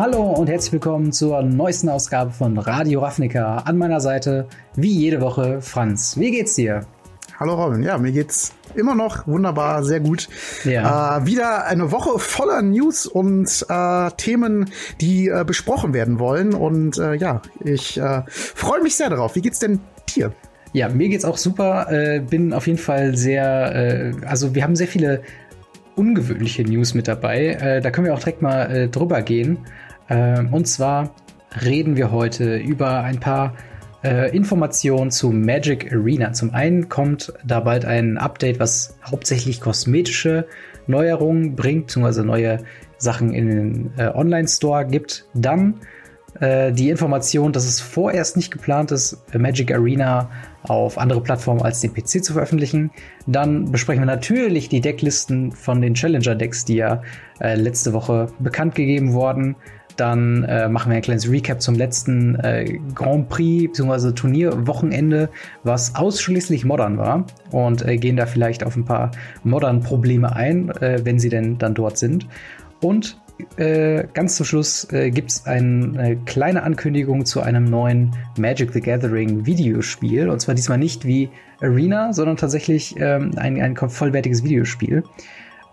Hallo und herzlich willkommen zur neuesten Ausgabe von Radio Ravnica. An meiner Seite, wie jede Woche, Franz. Wie geht's dir? Hallo Robin, ja, mir geht's immer noch wunderbar, sehr gut. Ja. Äh, wieder eine Woche voller News und äh, Themen, die äh, besprochen werden wollen. Und äh, ja, ich äh, freue mich sehr darauf. Wie geht's denn dir? Ja, mir geht's auch super. Äh, bin auf jeden Fall sehr, also wir haben sehr viele ungewöhnliche News mit dabei. Da können wir auch direkt mal drüber gehen. Äh, und zwar reden wir heute über ein paar äh, Informationen zu Magic Arena. Zum einen kommt da bald ein Update, was hauptsächlich kosmetische Neuerungen bringt, beziehungsweise neue Sachen in den äh, Online-Store gibt. Dann äh, die Information, dass es vorerst nicht geplant ist, Magic Arena auf andere Plattformen als den PC zu veröffentlichen. Dann besprechen wir natürlich die Decklisten von den Challenger-Decks, die ja äh, letzte Woche bekannt gegeben wurden. Dann äh, machen wir ein kleines Recap zum letzten äh, Grand Prix bzw. Turnierwochenende, was ausschließlich modern war und äh, gehen da vielleicht auf ein paar modern Probleme ein, äh, wenn sie denn dann dort sind. Und äh, ganz zum Schluss äh, gibt es eine kleine Ankündigung zu einem neuen Magic the Gathering Videospiel. Und zwar diesmal nicht wie Arena, sondern tatsächlich ähm, ein, ein vollwertiges Videospiel,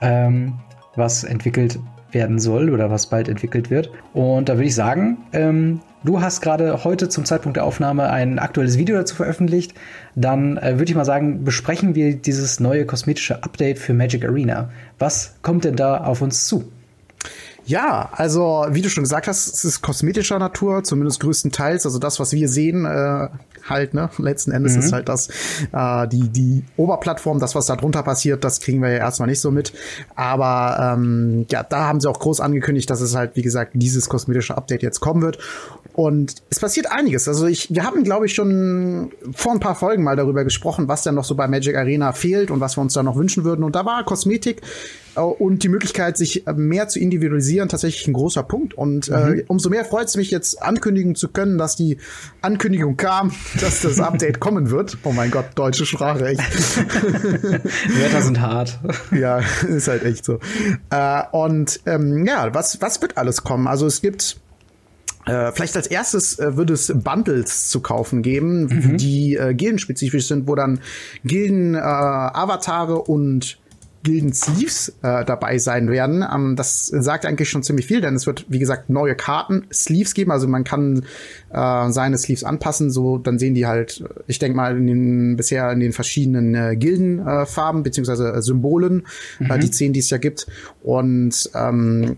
ähm, was entwickelt werden soll oder was bald entwickelt wird. Und da würde ich sagen, ähm, du hast gerade heute zum Zeitpunkt der Aufnahme ein aktuelles Video dazu veröffentlicht. Dann äh, würde ich mal sagen, besprechen wir dieses neue kosmetische Update für Magic Arena. Was kommt denn da auf uns zu? Ja, also wie du schon gesagt hast, es ist kosmetischer Natur, zumindest größtenteils. Also das, was wir sehen, äh, halt, ne, letzten Endes mhm. ist halt das, äh, die, die Oberplattform, das, was da drunter passiert, das kriegen wir ja erstmal nicht so mit. Aber ähm, ja, da haben sie auch groß angekündigt, dass es halt, wie gesagt, dieses kosmetische Update jetzt kommen wird. Und es passiert einiges. Also ich, wir haben, glaube ich, schon vor ein paar Folgen mal darüber gesprochen, was denn noch so bei Magic Arena fehlt und was wir uns da noch wünschen würden. Und da war Kosmetik und die Möglichkeit, sich mehr zu individualisieren, tatsächlich ein großer Punkt. Und äh, mhm. äh, umso mehr freut es mich jetzt ankündigen zu können, dass die Ankündigung kam, dass das Update kommen wird. Oh mein Gott, deutsche Sprache, echt. Wetter sind hart. Ja, ist halt echt so. Äh, und ähm, ja, was, was wird alles kommen? Also es gibt äh, vielleicht als erstes äh, würde es Bundles zu kaufen geben, mhm. die äh, gildenspezifisch sind, wo dann Gilden, äh, Avatare und Gilden Sleeves äh, dabei sein werden. Ähm, das sagt eigentlich schon ziemlich viel, denn es wird, wie gesagt, neue Karten Sleeves geben. Also man kann äh, seine Sleeves anpassen, so dann sehen die halt, ich denke mal, in den, bisher in den verschiedenen äh, Gildenfarben äh, beziehungsweise äh, Symbolen, äh, mhm. äh, die zehn, die es ja gibt. Und ähm,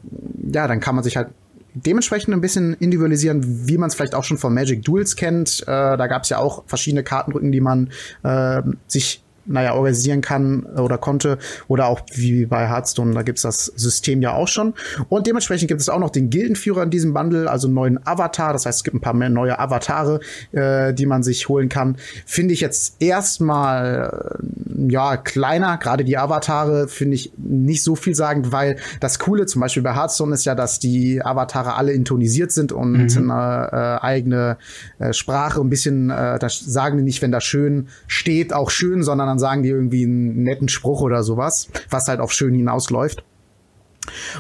ja, dann kann man sich halt dementsprechend ein bisschen individualisieren, wie man es vielleicht auch schon von Magic Duels kennt. Äh, da gab es ja auch verschiedene Kartenrücken, die man äh, sich naja, organisieren kann oder konnte. Oder auch wie bei Hearthstone, da gibt's das System ja auch schon. Und dementsprechend gibt es auch noch den Gildenführer in diesem Bundle, also einen neuen Avatar. Das heißt, es gibt ein paar mehr neue Avatare, äh, die man sich holen kann. Finde ich jetzt erstmal äh, ja kleiner. Gerade die Avatare finde ich nicht so viel sagend, weil das Coole zum Beispiel bei Hearthstone ist ja, dass die Avatare alle intonisiert sind und mhm. eine äh, eigene äh, Sprache ein bisschen, äh, das sagen die nicht, wenn da schön steht, auch schön, sondern dann sagen die irgendwie einen netten Spruch oder sowas, was halt auf schön hinausläuft.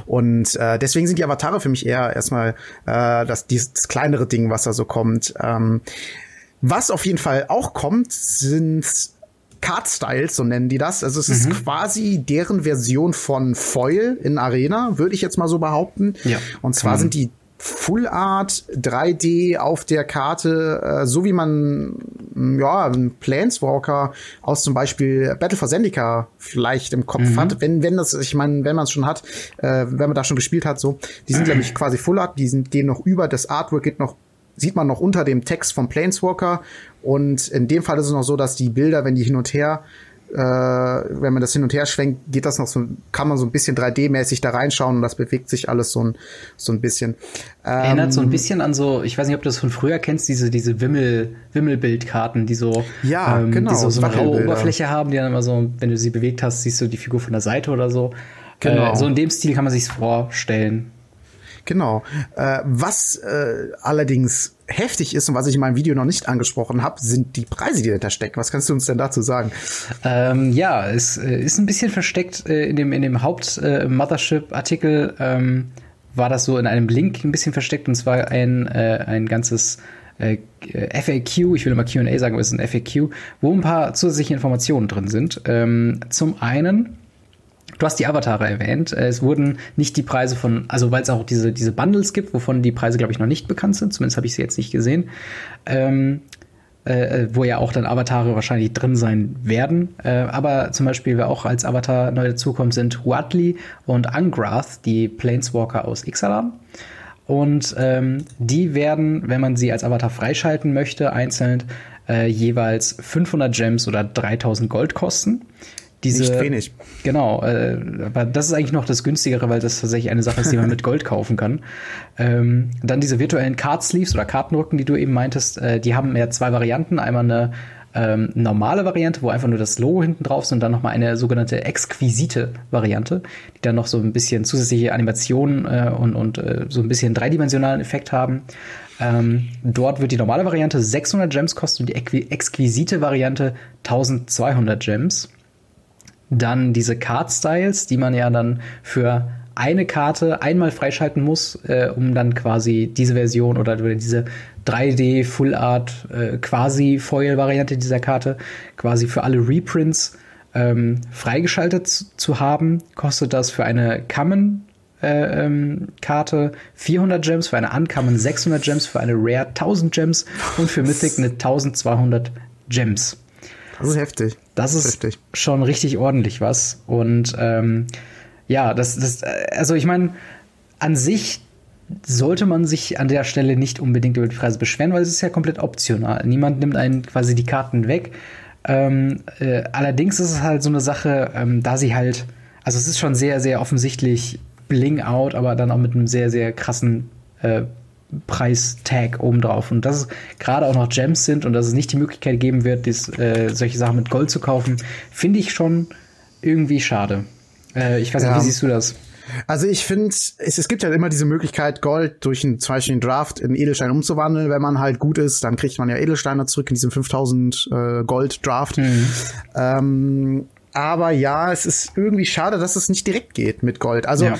Und äh, deswegen sind die Avatare für mich eher erstmal äh, das, dieses kleinere Ding, was da so kommt. Ähm, was auf jeden Fall auch kommt, sind Card Styles, so nennen die das. Also es mhm. ist quasi deren Version von Foil in Arena, würde ich jetzt mal so behaupten. Ja. Und zwar sind die Full Art 3D auf der Karte, äh, so wie man ja einen Planeswalker aus zum Beispiel Battle for Zendika vielleicht im Kopf mhm. hat, wenn wenn das, ich meine, wenn man es schon hat, äh, wenn man da schon gespielt hat, so, die sind nämlich quasi Full Art, die sind gehen noch über das Artwork geht noch sieht man noch unter dem Text vom Planeswalker und in dem Fall ist es noch so, dass die Bilder, wenn die hin und her äh, wenn man das hin und her schwenkt, geht das noch so, kann man so ein bisschen 3D-mäßig da reinschauen und das bewegt sich alles so ein, so ein bisschen. Ähm, Erinnert so ein bisschen an so, ich weiß nicht, ob du das von früher kennst, diese, diese Wimmel, Wimmelbildkarten, die so, ja, ähm, genau, die so, so eine raue Oberfläche haben, die dann immer so, wenn du sie bewegt hast, siehst du die Figur von der Seite oder so. Genau. Äh, so in dem Stil kann man sich's vorstellen. Genau. Äh, was äh, allerdings heftig ist und was ich in meinem Video noch nicht angesprochen habe, sind die Preise, die dahinter stecken. Was kannst du uns denn dazu sagen? Ähm, ja, es äh, ist ein bisschen versteckt äh, in dem, in dem Haupt-Mothership-Artikel. Äh, ähm, war das so in einem Link ein bisschen versteckt und zwar ein, äh, ein ganzes FAQ, ich will immer QA sagen, aber es ist ein FAQ, wo ein paar zusätzliche Informationen drin sind. Ähm, zum einen Du hast die Avatare erwähnt. Es wurden nicht die Preise von, also weil es auch diese, diese Bundles gibt, wovon die Preise, glaube ich, noch nicht bekannt sind. Zumindest habe ich sie jetzt nicht gesehen. Ähm, äh, wo ja auch dann Avatare wahrscheinlich drin sein werden. Äh, aber zum Beispiel, wer auch als Avatar neu dazukommt, sind Huatli und Angrath, die Planeswalker aus Ixalan. Und ähm, die werden, wenn man sie als Avatar freischalten möchte, einzeln äh, jeweils 500 Gems oder 3000 Gold kosten. Diese, Nicht wenig. Genau, äh, aber das ist eigentlich noch das günstigere, weil das tatsächlich eine Sache ist, die man mit Gold kaufen kann. Ähm, dann diese virtuellen Card Sleeves oder Kartenrücken, die du eben meintest, äh, die haben ja zwei Varianten. Einmal eine ähm, normale Variante, wo einfach nur das Logo hinten drauf ist und dann nochmal eine sogenannte exquisite Variante, die dann noch so ein bisschen zusätzliche Animationen äh, und, und äh, so ein bisschen dreidimensionalen Effekt haben. Ähm, dort wird die normale Variante 600 Gems kosten und die exquisite Variante 1200 Gems. Dann diese Card Styles, die man ja dann für eine Karte einmal freischalten muss, äh, um dann quasi diese Version oder diese 3D Full Art äh, quasi Foil Variante dieser Karte quasi für alle Reprints ähm, freigeschaltet zu haben, kostet das für eine Common äh, ähm, Karte 400 Gems, für eine Uncommon 600 Gems, für eine Rare 1000 Gems und für Mythic eine 1200 Gems. Das ist heftig. Das ist heftig. schon richtig ordentlich was. Und ähm, ja, das, das, also ich meine, an sich sollte man sich an der Stelle nicht unbedingt über die Preise beschweren, weil es ist ja komplett optional. Niemand nimmt einen quasi die Karten weg. Ähm, äh, allerdings ist es halt so eine Sache, ähm, da sie halt, also es ist schon sehr, sehr offensichtlich Bling out, aber dann auch mit einem sehr, sehr krassen äh, Preistag obendrauf. Und dass es gerade auch noch Gems sind und dass es nicht die Möglichkeit geben wird, dies, äh, solche Sachen mit Gold zu kaufen, finde ich schon irgendwie schade. Äh, ich weiß nicht, ja. wie siehst du das? Also ich finde, es, es gibt ja immer diese Möglichkeit, Gold durch einen, zum Beispiel einen Draft in Edelstein umzuwandeln. Wenn man halt gut ist, dann kriegt man ja Edelsteine zurück in diesem 5000 äh, Gold Draft. Mhm. Ähm, aber ja, es ist irgendwie schade, dass es nicht direkt geht mit Gold. Also ja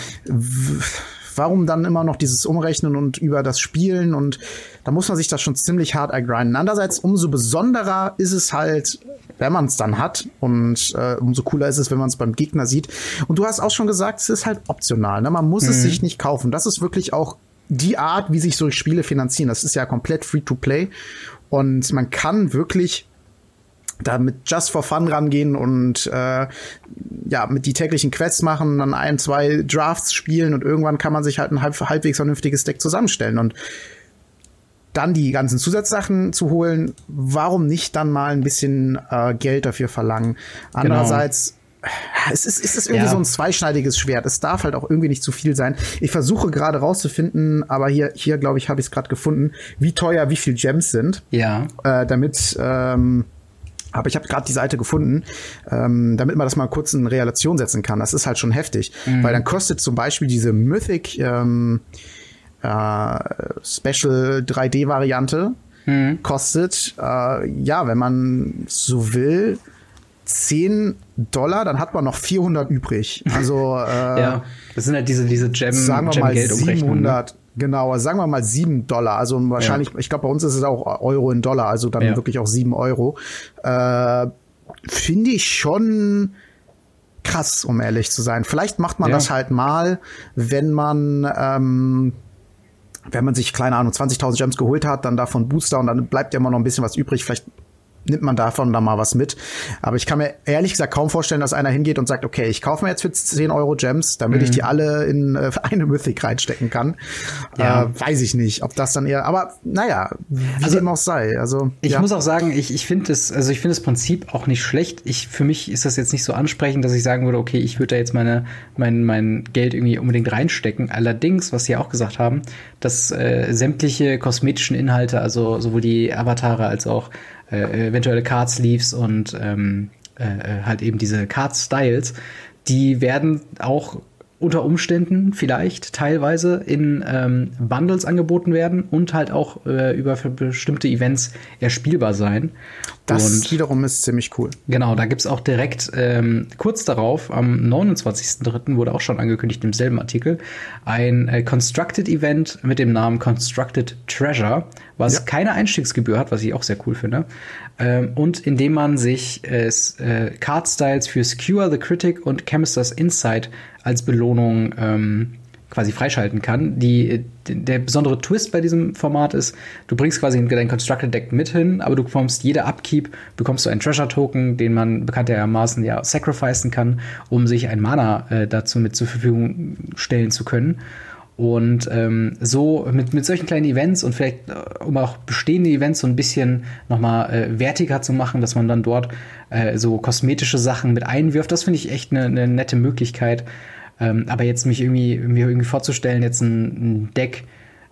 warum dann immer noch dieses Umrechnen und über das Spielen und da muss man sich das schon ziemlich hart ergrinden. Andererseits umso besonderer ist es halt, wenn man es dann hat und äh, umso cooler ist es, wenn man es beim Gegner sieht. Und du hast auch schon gesagt, es ist halt optional. Ne? Man muss mhm. es sich nicht kaufen. Das ist wirklich auch die Art, wie sich solche Spiele finanzieren. Das ist ja komplett free to play und man kann wirklich da mit Just for Fun rangehen und äh, ja, mit die täglichen Quests machen, dann ein, zwei Drafts spielen und irgendwann kann man sich halt ein halb, halbwegs vernünftiges Deck zusammenstellen und dann die ganzen Zusatzsachen zu holen, warum nicht dann mal ein bisschen äh, Geld dafür verlangen? Genau. Andererseits es ist, es ist irgendwie ja. so ein zweischneidiges Schwert. Es darf halt auch irgendwie nicht zu viel sein. Ich versuche gerade rauszufinden, aber hier, hier glaube ich, habe ich es gerade gefunden, wie teuer wie viel Gems sind. Ja. Äh, damit ähm, aber ich habe gerade die Seite gefunden, ähm, damit man das mal kurz in Relation setzen kann. Das ist halt schon heftig, mhm. weil dann kostet zum Beispiel diese Mythic ähm, äh, Special 3D-Variante mhm. kostet, äh, ja, wenn man so will, 10 Dollar, dann hat man noch 400 übrig. Also äh, ja, das sind halt diese diese Gem, sagen wir Gem mal 700. Ne? Genau, sagen wir mal sieben Dollar. Also wahrscheinlich, ja. ich glaube, bei uns ist es auch Euro in Dollar, also dann ja. wirklich auch sieben Euro. Äh, Finde ich schon krass, um ehrlich zu sein. Vielleicht macht man ja. das halt mal, wenn man ähm, wenn man sich, keine Ahnung, 20.000 Gems geholt hat, dann davon Booster und dann bleibt ja immer noch ein bisschen was übrig. Vielleicht nimmt man davon dann mal was mit. Aber ich kann mir ehrlich gesagt kaum vorstellen, dass einer hingeht und sagt, okay, ich kaufe mir jetzt für 10 Euro Gems, damit mhm. ich die alle in äh, eine Mythic reinstecken kann. Ja. Äh, weiß ich nicht, ob das dann eher, aber naja, wie also, dem auch sei. Also, ich ja. muss auch sagen, ich, ich finde das, also ich finde das Prinzip auch nicht schlecht. Ich, für mich ist das jetzt nicht so ansprechend, dass ich sagen würde, okay, ich würde da jetzt meine, mein, mein Geld irgendwie unbedingt reinstecken. Allerdings, was Sie auch gesagt haben, dass äh, sämtliche kosmetischen Inhalte, also sowohl die Avatare als auch äh, eventuelle Card Sleeves und ähm, äh, äh, halt eben diese Card Styles, die werden auch unter Umständen vielleicht teilweise in ähm, Bundles angeboten werden und halt auch äh, über bestimmte Events erspielbar sein. Das und wiederum ist ziemlich cool. Genau, da gibt's auch direkt ähm, kurz darauf, am 29.03. wurde auch schon angekündigt im selben Artikel, ein äh, Constructed Event mit dem Namen Constructed Treasure, was ja. keine Einstiegsgebühr hat, was ich auch sehr cool finde. Ähm, und indem man sich äh, äh, Card Styles für Skewer the Critic und Chemisters Insight als Belohnung ähm, quasi freischalten kann. Die, der besondere Twist bei diesem Format ist, du bringst quasi dein Constructed Deck mit hin, aber du bekommst jede Upkeep, bekommst du einen Treasure Token, den man bekanntermaßen ja sacrificen kann, um sich ein Mana äh, dazu mit zur Verfügung stellen zu können. Und ähm, so mit, mit solchen kleinen Events und vielleicht, äh, um auch bestehende Events so ein bisschen nochmal äh, wertiger zu machen, dass man dann dort äh, so kosmetische Sachen mit einwirft, das finde ich echt eine ne nette Möglichkeit. Ähm, aber jetzt mich irgendwie, mir irgendwie vorzustellen, jetzt ein, ein Deck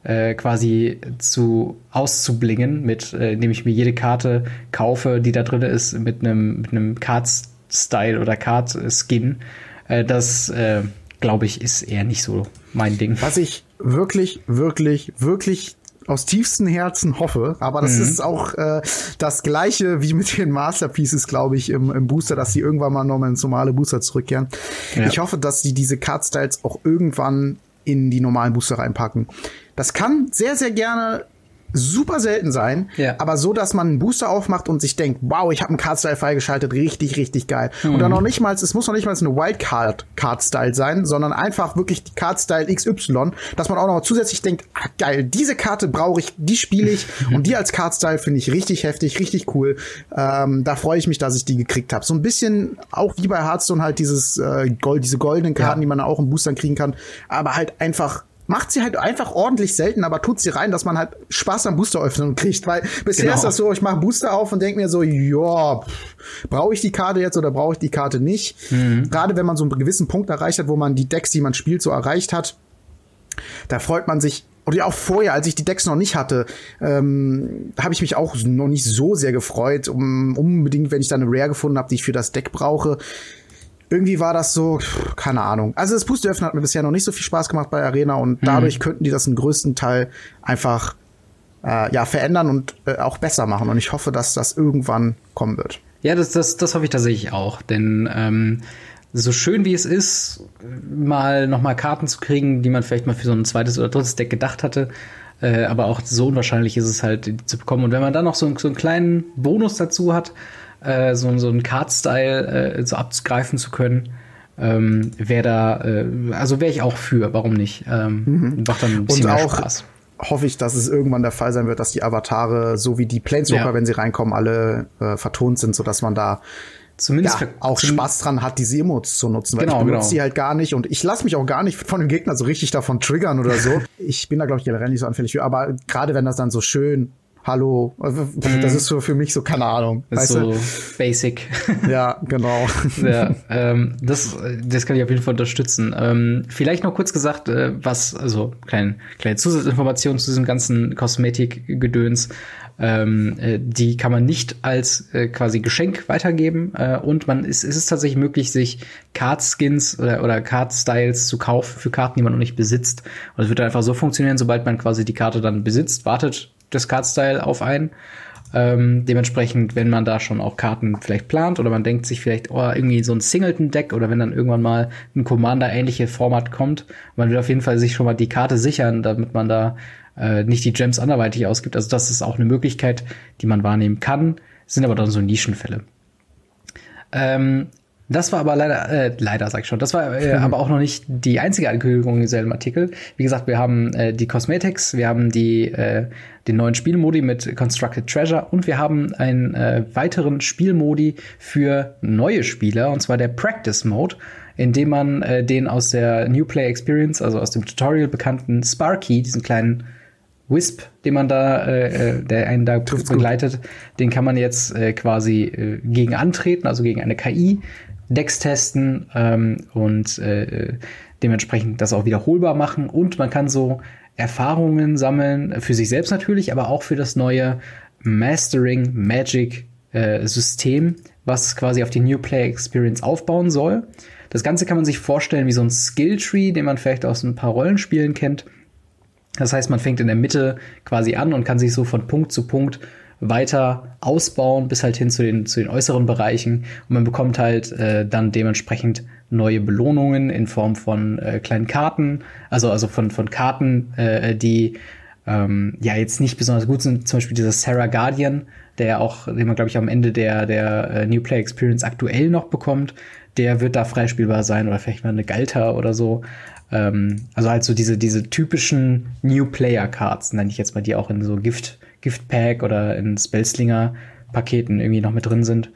äh, quasi zu auszublingen, mit, äh, indem ich mir jede Karte kaufe, die da drin ist, mit einem mit Card-Style oder Card-Skin, äh, das äh, glaube ich, ist eher nicht so mein Ding. Was ich wirklich, wirklich, wirklich aus tiefstem Herzen hoffe, aber das mhm. ist auch äh, das gleiche wie mit den Masterpieces, glaube ich, im, im Booster, dass sie irgendwann mal nochmal ins normale Booster zurückkehren. Ja. Ich hoffe, dass sie diese Card-Styles auch irgendwann in die normalen Booster reinpacken. Das kann sehr, sehr gerne super selten sein, ja. aber so, dass man einen Booster aufmacht und sich denkt, wow, ich habe einen Card-Style freigeschaltet, richtig, richtig geil. Mhm. Und dann noch nicht mal, es muss noch nicht mal eine Wildcard-Card-Style sein, sondern einfach wirklich die Card-Style XY, dass man auch noch zusätzlich denkt, ah, geil, diese Karte brauche ich, die spiele ich und die als Card-Style finde ich richtig heftig, richtig cool. Ähm, da freue ich mich, dass ich die gekriegt habe. So ein bisschen auch wie bei Hearthstone halt dieses äh, Gold, diese goldenen Karten, ja. die man auch im Boostern kriegen kann, aber halt einfach macht sie halt einfach ordentlich selten, aber tut sie rein, dass man halt Spaß am Booster öffnen kriegt. Weil bisher genau. ist das so, ich mache Booster auf und denke mir so, ja, brauche ich die Karte jetzt oder brauche ich die Karte nicht? Mhm. Gerade wenn man so einen gewissen Punkt erreicht hat, wo man die Decks, die man spielt, so erreicht hat, da freut man sich oder auch vorher, als ich die Decks noch nicht hatte, ähm, habe ich mich auch noch nicht so sehr gefreut, um unbedingt, wenn ich dann eine Rare gefunden habe, die ich für das Deck brauche irgendwie war das so, keine Ahnung. Also das Booster öffnen hat mir bisher noch nicht so viel Spaß gemacht bei Arena und mhm. dadurch könnten die das im größten Teil einfach äh, ja verändern und äh, auch besser machen. Und ich hoffe, dass das irgendwann kommen wird. Ja, das, das, das hoffe ich tatsächlich auch, denn ähm, so schön wie es ist, mal noch mal Karten zu kriegen, die man vielleicht mal für so ein zweites oder drittes Deck gedacht hatte, äh, aber auch so unwahrscheinlich ist es halt, die zu bekommen. Und wenn man dann noch so, so einen kleinen Bonus dazu hat, äh, so, so einen Card-Style äh, so abgreifen zu können. Ähm, wäre da, äh, also wäre ich auch für, warum nicht? Ähm, mhm. Macht dann ein bisschen Und mehr auch Spaß. Hoffe ich, dass es irgendwann der Fall sein wird, dass die Avatare, so wie die Planeswalker, ja. wenn sie reinkommen, alle äh, vertont sind, so dass man da zumindest ja, auch Spaß dran hat, diese Emotes zu nutzen, weil genau, ich benutze genau. die halt gar nicht und ich lasse mich auch gar nicht von dem Gegner so richtig davon triggern oder so. ich bin da glaube ich generell nicht so anfällig für, aber gerade wenn das dann so schön Hallo, also, das ist so für mich so, keine Ahnung. Das ist so du? basic. Ja, genau. ja, ähm, das, das kann ich auf jeden Fall unterstützen. Ähm, vielleicht noch kurz gesagt, äh, was, also kleine, kleine Zusatzinformation zu diesem ganzen Kosmetik-Gedöns. Ähm, äh, die kann man nicht als äh, quasi Geschenk weitergeben äh, und man ist, ist es tatsächlich möglich, sich Card-Skins oder, oder Card-Styles zu kaufen für Karten, die man noch nicht besitzt. Und es wird einfach so funktionieren, sobald man quasi die Karte dann besitzt, wartet das Card-Style auf ein. Ähm, dementsprechend, wenn man da schon auch Karten vielleicht plant oder man denkt sich vielleicht, oh, irgendwie so ein Singleton-Deck oder wenn dann irgendwann mal ein Commander-ähnliche Format kommt, man will auf jeden Fall sich schon mal die Karte sichern, damit man da äh, nicht die Gems anderweitig ausgibt. Also das ist auch eine Möglichkeit, die man wahrnehmen kann, sind aber dann so Nischenfälle. Ähm, das war aber leider, äh, leider sag ich schon, das war äh, aber auch noch nicht die einzige Ankündigung in diesem Artikel. Wie gesagt, wir haben äh, die Cosmetics, wir haben die, äh, den neuen Spielmodi mit Constructed Treasure und wir haben einen äh, weiteren Spielmodi für neue Spieler, und zwar der Practice Mode, in dem man äh, den aus der New Play Experience, also aus dem Tutorial bekannten Sparky, diesen kleinen Wisp, den man da, äh, äh der einen da Trifft's begleitet, gut. den kann man jetzt äh, quasi äh, gegen antreten, also gegen eine KI, Decks testen ähm, und äh, dementsprechend das auch wiederholbar machen. Und man kann so Erfahrungen sammeln, für sich selbst natürlich, aber auch für das neue Mastering Magic äh, System, was quasi auf die New Player Experience aufbauen soll. Das Ganze kann man sich vorstellen wie so ein Skilltree, den man vielleicht aus ein paar Rollenspielen kennt. Das heißt, man fängt in der Mitte quasi an und kann sich so von Punkt zu Punkt weiter ausbauen bis halt hin zu den, zu den äußeren Bereichen. Und man bekommt halt äh, dann dementsprechend neue Belohnungen in Form von äh, kleinen Karten, also, also von, von Karten, äh, die ähm, ja jetzt nicht besonders gut sind. Zum Beispiel dieser Sarah Guardian, der auch, den man, glaube ich, am Ende der, der äh, New Player Experience aktuell noch bekommt. Der wird da freispielbar sein oder vielleicht mal eine Galta oder so. Ähm, also halt so diese, diese typischen New Player Cards, nenne ich jetzt mal, die auch in so Gift, Gift Pack oder in Spellslinger Paketen irgendwie noch mit drin sind.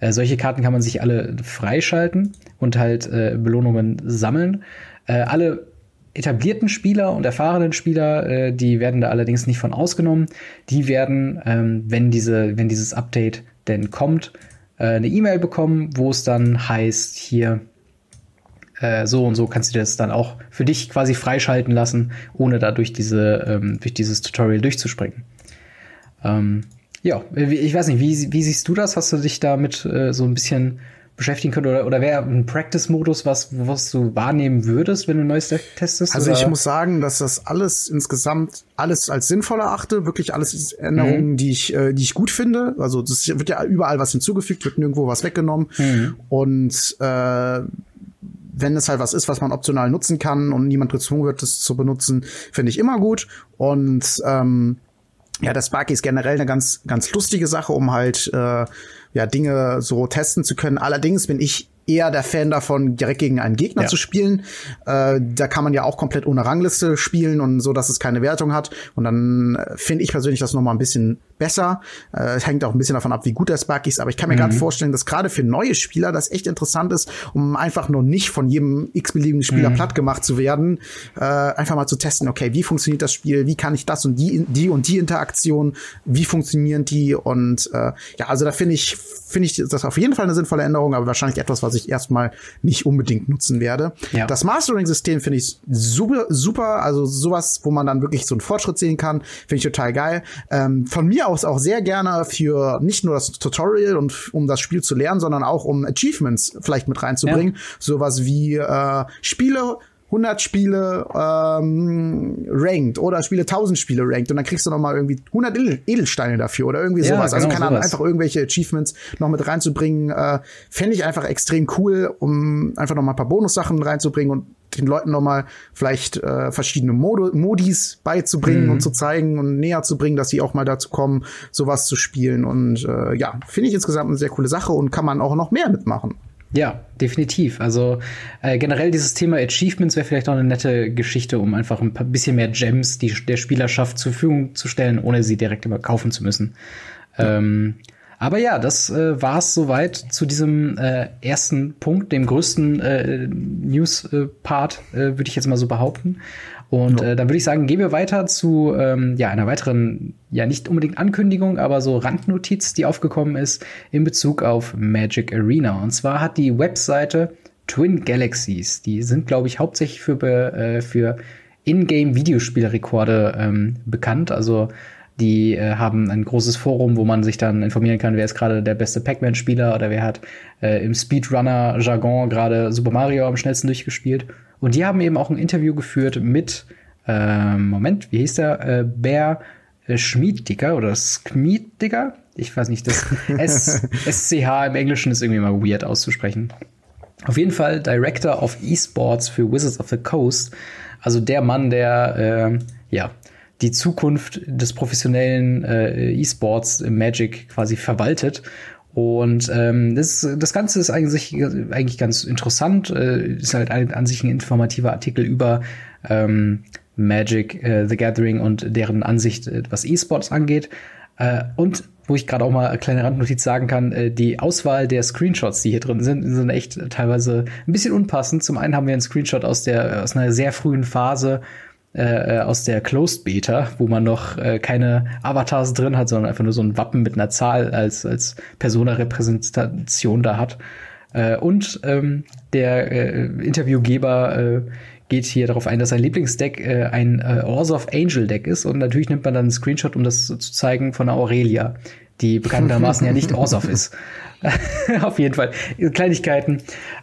Äh, solche Karten kann man sich alle freischalten und halt äh, Belohnungen sammeln. Äh, alle etablierten Spieler und erfahrenen Spieler, äh, die werden da allerdings nicht von ausgenommen. Die werden, ähm, wenn diese, wenn dieses Update denn kommt, äh, eine E-Mail bekommen, wo es dann heißt, hier äh, so und so kannst du das dann auch für dich quasi freischalten lassen, ohne da durch diese, ähm, durch dieses Tutorial durchzuspringen. Ähm, ja, ich weiß nicht, wie, wie siehst du das? Hast du dich damit äh, so ein bisschen beschäftigen können? Oder, oder wäre ein Practice-Modus was, was du wahrnehmen würdest, wenn du ein neues Deck testest? Also oder? ich muss sagen, dass das alles insgesamt alles als sinnvoll erachte. Wirklich alles Änderungen, mhm. die ich, äh, die ich gut finde. Also das wird ja überall was hinzugefügt, wird nirgendwo was weggenommen. Mhm. Und äh, wenn es halt was ist, was man optional nutzen kann und niemand gezwungen wird, das zu benutzen, finde ich immer gut. Und ähm, ja, das Sparky ist generell eine ganz, ganz lustige Sache, um halt äh, ja Dinge so testen zu können. Allerdings bin ich eher der Fan davon, direkt gegen einen Gegner ja. zu spielen. Äh, da kann man ja auch komplett ohne Rangliste spielen und so, dass es keine Wertung hat. Und dann äh, finde ich persönlich das noch mal ein bisschen besser. Äh, es hängt auch ein bisschen davon ab, wie gut der Spark ist. Aber ich kann mir mhm. gerade vorstellen, dass gerade für neue Spieler das echt interessant ist, um einfach nur nicht von jedem x-beliebigen Spieler mhm. platt gemacht zu werden. Äh, einfach mal zu testen, okay, wie funktioniert das Spiel? Wie kann ich das und die, die und die Interaktion? Wie funktionieren die? Und äh, ja, also da finde ich, finde ich das auf jeden Fall eine sinnvolle Änderung, aber wahrscheinlich etwas, was ich erstmal nicht unbedingt nutzen werde. Ja. Das Mastering-System finde ich super, super. Also sowas, wo man dann wirklich so einen Fortschritt sehen kann, finde ich total geil. Ähm, von mir aus auch sehr gerne für nicht nur das Tutorial und um das Spiel zu lernen, sondern auch um Achievements vielleicht mit reinzubringen. Ja. Sowas wie äh, Spiele 100 Spiele ähm, ranked oder Spiele 1000 Spiele ranked und dann kriegst du noch mal irgendwie 100 Edelsteine dafür oder irgendwie ja, sowas. Also genau, also kann sowas. einfach irgendwelche Achievements noch mit reinzubringen, äh, fände ich einfach extrem cool, um einfach noch mal ein paar Bonussachen reinzubringen und den Leuten noch mal vielleicht äh, verschiedene Mod Modis beizubringen mhm. und zu zeigen und näher zu bringen, dass sie auch mal dazu kommen, sowas zu spielen und äh, ja, finde ich insgesamt eine sehr coole Sache und kann man auch noch mehr mitmachen. Ja, definitiv. Also äh, generell dieses Thema Achievements wäre vielleicht auch eine nette Geschichte, um einfach ein paar bisschen mehr Gems die, der Spielerschaft zur Verfügung zu stellen, ohne sie direkt immer kaufen zu müssen. Ja. Ähm, aber ja, das äh, war es soweit zu diesem äh, ersten Punkt, dem größten äh, News-Part, äh, würde ich jetzt mal so behaupten. Und ja. äh, dann würde ich sagen, gehen wir weiter zu ähm, ja, einer weiteren, ja nicht unbedingt Ankündigung, aber so Randnotiz, die aufgekommen ist in Bezug auf Magic Arena. Und zwar hat die Webseite Twin Galaxies, die sind, glaube ich, hauptsächlich für, äh, für Ingame-Videospielrekorde ähm, bekannt. Also die äh, haben ein großes Forum, wo man sich dann informieren kann, wer ist gerade der beste Pac-Man-Spieler oder wer hat äh, im Speedrunner-Jargon gerade Super Mario am schnellsten durchgespielt. Und die haben eben auch ein Interview geführt mit, äh, Moment, wie hieß der? Äh, Bär äh, Schmieddicker oder Schmieddicker? Ich weiß nicht, das S SCH im Englischen ist irgendwie mal weird auszusprechen. Auf jeden Fall Director of Esports für Wizards of the Coast. Also der Mann, der äh, ja die Zukunft des professionellen äh, E-Sports im Magic quasi verwaltet und ähm, das, das Ganze ist eigentlich, eigentlich ganz interessant. Äh, ist halt ein, an sich ein informativer Artikel über ähm, Magic, äh, The Gathering und deren Ansicht, äh, was E-Sports angeht. Äh, und wo ich gerade auch mal eine kleine Randnotiz sagen kann, äh, die Auswahl der Screenshots, die hier drin sind, sind echt teilweise ein bisschen unpassend. Zum einen haben wir einen Screenshot aus der aus einer sehr frühen Phase äh, aus der Closed Beta, wo man noch äh, keine Avatars drin hat, sondern einfach nur so ein Wappen mit einer Zahl als, als Persona-Repräsentation da hat. Äh, und ähm, der äh, Interviewgeber äh, geht hier darauf ein, dass sein Lieblingsdeck äh, ein äh, of Angel Deck ist. Und natürlich nimmt man dann einen Screenshot, um das zu zeigen, von Aurelia, die bekanntermaßen ja nicht Orzov ist. Auf jeden Fall. Kleinigkeiten.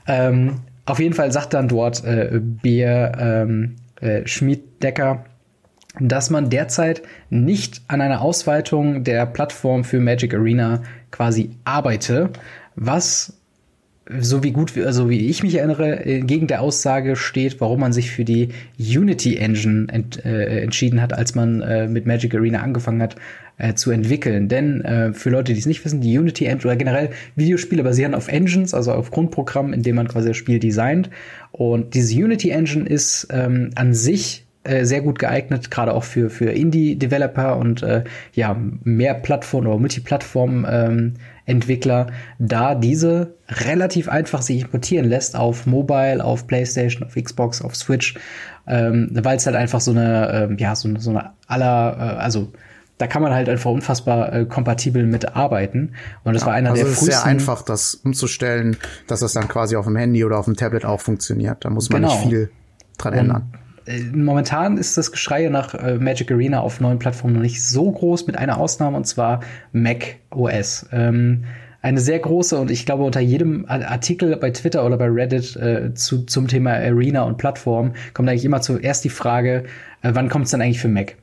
Ähm, auf jeden Fall sagt dann dort äh, Bier ähm, äh, Schmieddecker, dass man derzeit nicht an einer Ausweitung der Plattform für Magic Arena quasi arbeite, was so wie gut, also wie ich mich erinnere, gegen der Aussage steht, warum man sich für die Unity Engine ent, äh, entschieden hat, als man äh, mit Magic Arena angefangen hat äh, zu entwickeln. Denn äh, für Leute, die es nicht wissen, die Unity Engine oder generell Videospiele basieren auf Engines, also auf Grundprogrammen, in dem man quasi das Spiel designt. Und diese Unity Engine ist ähm, an sich äh, sehr gut geeignet, gerade auch für, für Indie-Developer und äh, ja, mehr Plattform oder Multiplattform ähm, Entwickler, da diese relativ einfach sich importieren lässt auf Mobile, auf PlayStation, auf Xbox, auf Switch, ähm, weil es halt einfach so eine, äh, ja, so, so eine aller, äh, also da kann man halt einfach unfassbar äh, kompatibel mit arbeiten. Und das ja, war einer also der frühesten. Es ist sehr einfach, das umzustellen, dass das dann quasi auf dem Handy oder auf dem Tablet auch funktioniert. Da muss man genau. nicht viel dran und ändern. Äh, momentan ist das Geschrei nach äh, Magic Arena auf neuen Plattformen noch nicht so groß, mit einer Ausnahme, und zwar Mac OS. Ähm, eine sehr große und ich glaube unter jedem Artikel bei Twitter oder bei Reddit äh, zu, zum Thema Arena und Plattform kommt eigentlich immer zuerst die Frage, äh, wann kommt es denn eigentlich für Mac?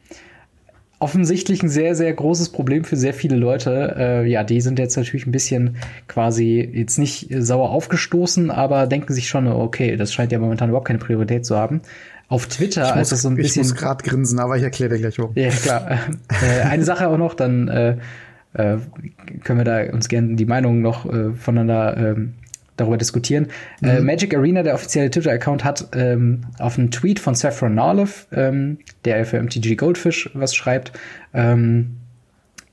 Offensichtlich ein sehr, sehr großes Problem für sehr viele Leute. Äh, ja, die sind jetzt natürlich ein bisschen quasi jetzt nicht sauer aufgestoßen, aber denken sich schon, okay, das scheint ja momentan überhaupt keine Priorität zu haben auf Twitter, ich als muss, so ein bisschen. Ich muss gerade grinsen, aber ich erkläre dir gleich warum. Ja, klar. äh, eine Sache auch noch, dann äh, äh, können wir da uns gerne die Meinungen noch äh, voneinander ähm, darüber diskutieren. Äh, mhm. Magic Arena, der offizielle Twitter-Account, hat ähm, auf einen Tweet von Saffron Narlev, ähm, der für MTG Goldfish was schreibt, ähm,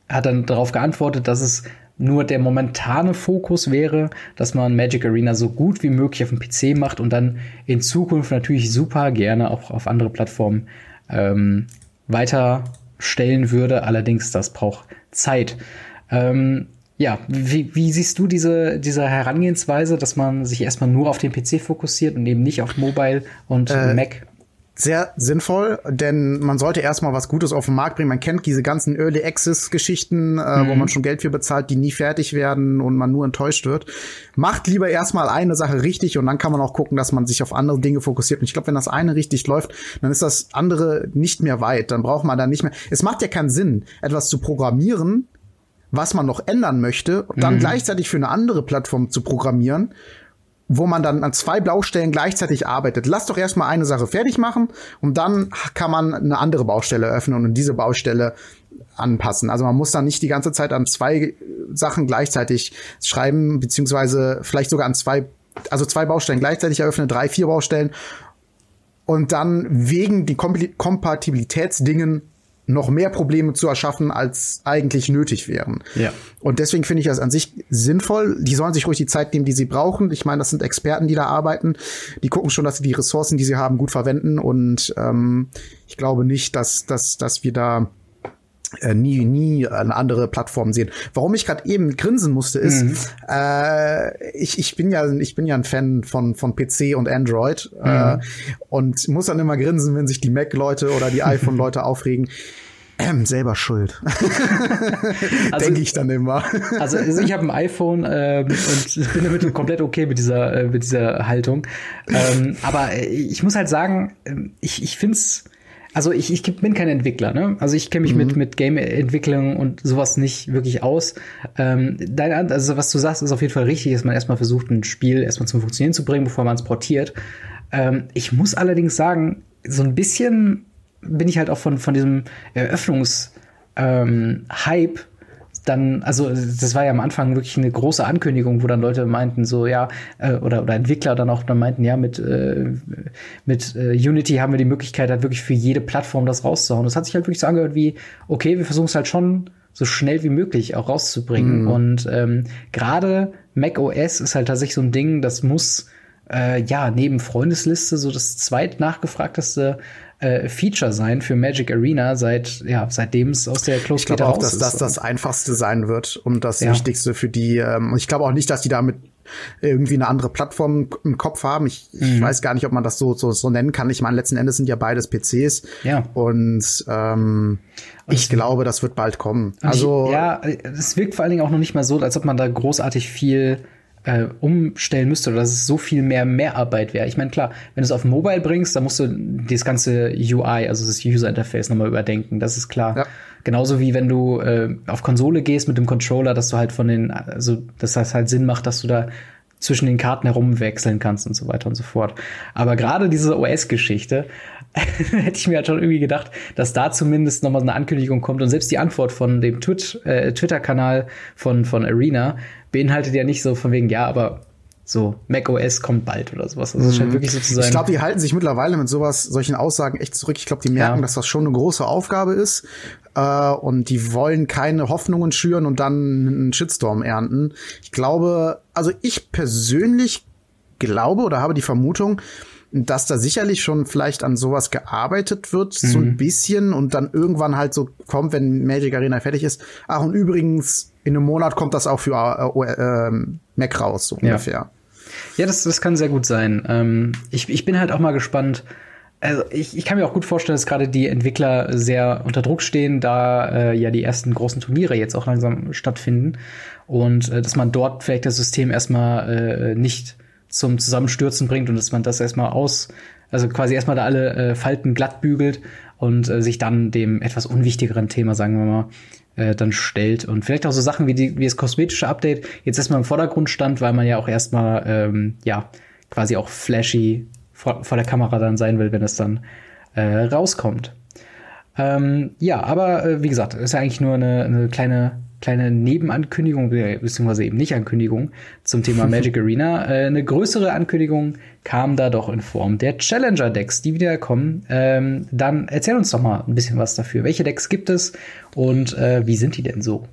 hat dann darauf geantwortet, dass es nur der momentane Fokus wäre, dass man Magic Arena so gut wie möglich auf dem PC macht und dann in Zukunft natürlich super gerne auch auf andere Plattformen ähm, weiterstellen würde. Allerdings, das braucht Zeit. Ähm, ja, wie, wie siehst du diese, diese Herangehensweise, dass man sich erstmal nur auf den PC fokussiert und eben nicht auf Mobile und äh, Mac? Sehr sinnvoll, denn man sollte erstmal was Gutes auf den Markt bringen. Man kennt diese ganzen Early Access Geschichten, äh, mhm. wo man schon Geld für bezahlt, die nie fertig werden und man nur enttäuscht wird. Macht lieber erstmal eine Sache richtig und dann kann man auch gucken, dass man sich auf andere Dinge fokussiert. Und ich glaube, wenn das eine richtig läuft, dann ist das andere nicht mehr weit. Dann braucht man da nicht mehr. Es macht ja keinen Sinn, etwas zu programmieren, was man noch ändern möchte, und dann mhm. gleichzeitig für eine andere Plattform zu programmieren wo man dann an zwei Baustellen gleichzeitig arbeitet. Lass doch erstmal eine Sache fertig machen und dann kann man eine andere Baustelle öffnen und diese Baustelle anpassen. Also man muss dann nicht die ganze Zeit an zwei Sachen gleichzeitig schreiben, beziehungsweise vielleicht sogar an zwei, also zwei Baustellen gleichzeitig eröffnen, drei, vier Baustellen und dann wegen die Kompatibilitätsdingen noch mehr Probleme zu erschaffen, als eigentlich nötig wären. Ja. Und deswegen finde ich das an sich sinnvoll. Die sollen sich ruhig die Zeit nehmen, die sie brauchen. Ich meine, das sind Experten, die da arbeiten. Die gucken schon, dass sie die Ressourcen, die sie haben, gut verwenden. Und ähm, ich glaube nicht, dass, dass, dass wir da äh, nie, nie eine andere Plattform sehen. Warum ich gerade eben grinsen musste, ist, mhm. äh, ich, ich bin ja, ich bin ja ein Fan von, von PC und Android äh, mhm. äh, und muss dann immer grinsen, wenn sich die Mac-Leute oder die iPhone-Leute aufregen. Ähm, selber schuld. also, Denke ich dann immer. also, also ich habe ein iPhone ähm, und bin damit komplett okay mit dieser, äh, mit dieser Haltung. Ähm, aber ich muss halt sagen, ähm, ich, ich finde es also ich, ich bin kein Entwickler, ne? Also ich kenne mich mhm. mit, mit Game-Entwicklung und sowas nicht wirklich aus. Ähm, dein, also was du sagst, ist auf jeden Fall richtig, dass man erstmal versucht, ein Spiel erstmal zum Funktionieren zu bringen, bevor man es portiert. Ähm, ich muss allerdings sagen, so ein bisschen bin ich halt auch von, von diesem Eröffnungs- ähm, Hype dann, also das war ja am Anfang wirklich eine große Ankündigung, wo dann Leute meinten, so ja, äh, oder, oder Entwickler dann auch dann meinten, ja, mit, äh, mit äh, Unity haben wir die Möglichkeit, halt wirklich für jede Plattform das rauszuhauen. Das hat sich halt wirklich so angehört wie, okay, wir versuchen es halt schon so schnell wie möglich auch rauszubringen. Mhm. Und ähm, gerade Mac OS ist halt tatsächlich so ein Ding, das muss äh, ja neben Freundesliste so das zweit nachgefragteste äh, Feature sein für Magic Arena, seit ja, seitdem es aus der Close Ich glaube auch, dass das das einfachste sein wird und das ja. Wichtigste für die. Ähm, ich glaube auch nicht, dass die damit irgendwie eine andere Plattform im Kopf haben. Ich, mhm. ich weiß gar nicht, ob man das so, so, so nennen kann. Ich meine, letzten Endes sind ja beides PCs. Ja. Und, ähm, und ich glaube, das wird bald kommen. Also ich, ja, es wirkt vor allen Dingen auch noch nicht mal so, als ob man da großartig viel äh, umstellen müsste oder dass es so viel mehr Mehrarbeit wäre. Ich meine, klar, wenn du es auf Mobile bringst, dann musst du das ganze UI, also das User Interface nochmal überdenken, das ist klar. Ja. Genauso wie wenn du äh, auf Konsole gehst mit dem Controller, dass du halt von den, also dass das halt Sinn macht, dass du da zwischen den Karten herumwechseln kannst und so weiter und so fort. Aber gerade diese OS-Geschichte hätte ich mir halt schon irgendwie gedacht, dass da zumindest noch mal eine Ankündigung kommt und selbst die Antwort von dem Twitch, äh, Twitter-Kanal von, von Arena beinhaltet ja nicht so von wegen, ja, aber so Mac OS kommt bald oder sowas. Also es scheint mhm. wirklich so zu sein. Ich glaube, die halten sich mittlerweile mit sowas, solchen Aussagen echt zurück. Ich glaube, die merken, ja. dass das schon eine große Aufgabe ist. Äh, und die wollen keine Hoffnungen schüren und dann einen Shitstorm ernten. Ich glaube, also ich persönlich glaube oder habe die Vermutung, dass da sicherlich schon vielleicht an sowas gearbeitet wird, mhm. so ein mhm. bisschen und dann irgendwann halt so kommt, wenn Magic Arena fertig ist. Ach, und übrigens, in einem Monat kommt das auch für äh, äh, Mac raus, so ja. ungefähr. Ja, das, das kann sehr gut sein. Ähm, ich, ich bin halt auch mal gespannt. Also ich, ich kann mir auch gut vorstellen, dass gerade die Entwickler sehr unter Druck stehen, da äh, ja die ersten großen Turniere jetzt auch langsam stattfinden und äh, dass man dort vielleicht das System erstmal äh, nicht zum Zusammenstürzen bringt und dass man das erstmal aus, also quasi erstmal da alle äh, Falten glatt bügelt und äh, sich dann dem etwas unwichtigeren Thema, sagen wir mal, äh, dann stellt. Und vielleicht auch so Sachen wie, die, wie das kosmetische Update jetzt erstmal im Vordergrund stand, weil man ja auch erstmal, ähm, ja, quasi auch flashy vor, vor der Kamera dann sein will, wenn es dann äh, rauskommt. Ähm, ja, aber äh, wie gesagt, ist ja eigentlich nur eine, eine kleine kleine Nebenankündigung, beziehungsweise eben nicht Ankündigung zum Thema Magic Arena. Äh, eine größere Ankündigung kam da doch in Form der Challenger Decks, die wieder kommen. Ähm, dann erzähl uns doch mal ein bisschen was dafür. Welche Decks gibt es und äh, wie sind die denn so?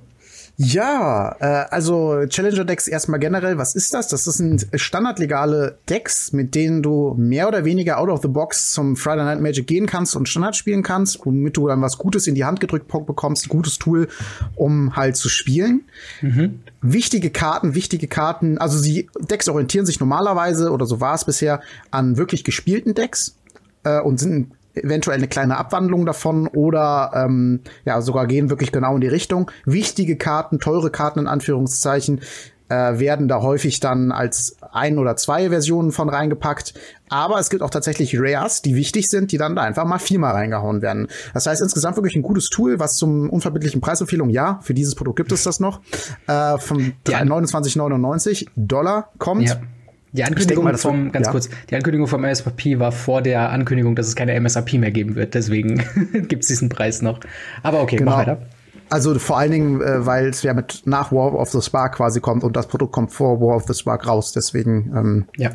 Ja, äh, also Challenger Decks erstmal generell, was ist das? Das sind standardlegale Decks, mit denen du mehr oder weniger out of the box zum Friday Night Magic gehen kannst und Standard spielen kannst, womit du dann was Gutes in die Hand gedrückt bekommst, ein gutes Tool, um halt zu spielen. Mhm. Wichtige Karten, wichtige Karten, also die Decks orientieren sich normalerweise, oder so war es bisher, an wirklich gespielten Decks äh, und sind eventuell eine kleine Abwandlung davon oder ähm, ja sogar gehen wirklich genau in die Richtung. Wichtige Karten, teure Karten in Anführungszeichen, äh, werden da häufig dann als ein oder zwei Versionen von reingepackt. Aber es gibt auch tatsächlich Rares, die wichtig sind, die dann da einfach mal viermal reingehauen werden. Das heißt insgesamt wirklich ein gutes Tool, was zum unverbindlichen Preisempfehlung, ja, für dieses Produkt gibt es das noch, äh, von 29,99 Dollar kommt. Ja. Die Ankündigung mal, vom, ganz ja. kurz, die Ankündigung vom MSRP war vor der Ankündigung, dass es keine MSRP mehr geben wird. Deswegen gibt es diesen Preis noch. Aber okay, genau. mach weiter. Also vor allen Dingen, äh, weil es ja mit nach War of the Spark quasi kommt und das Produkt kommt vor War of the Spark raus. Deswegen ähm, ja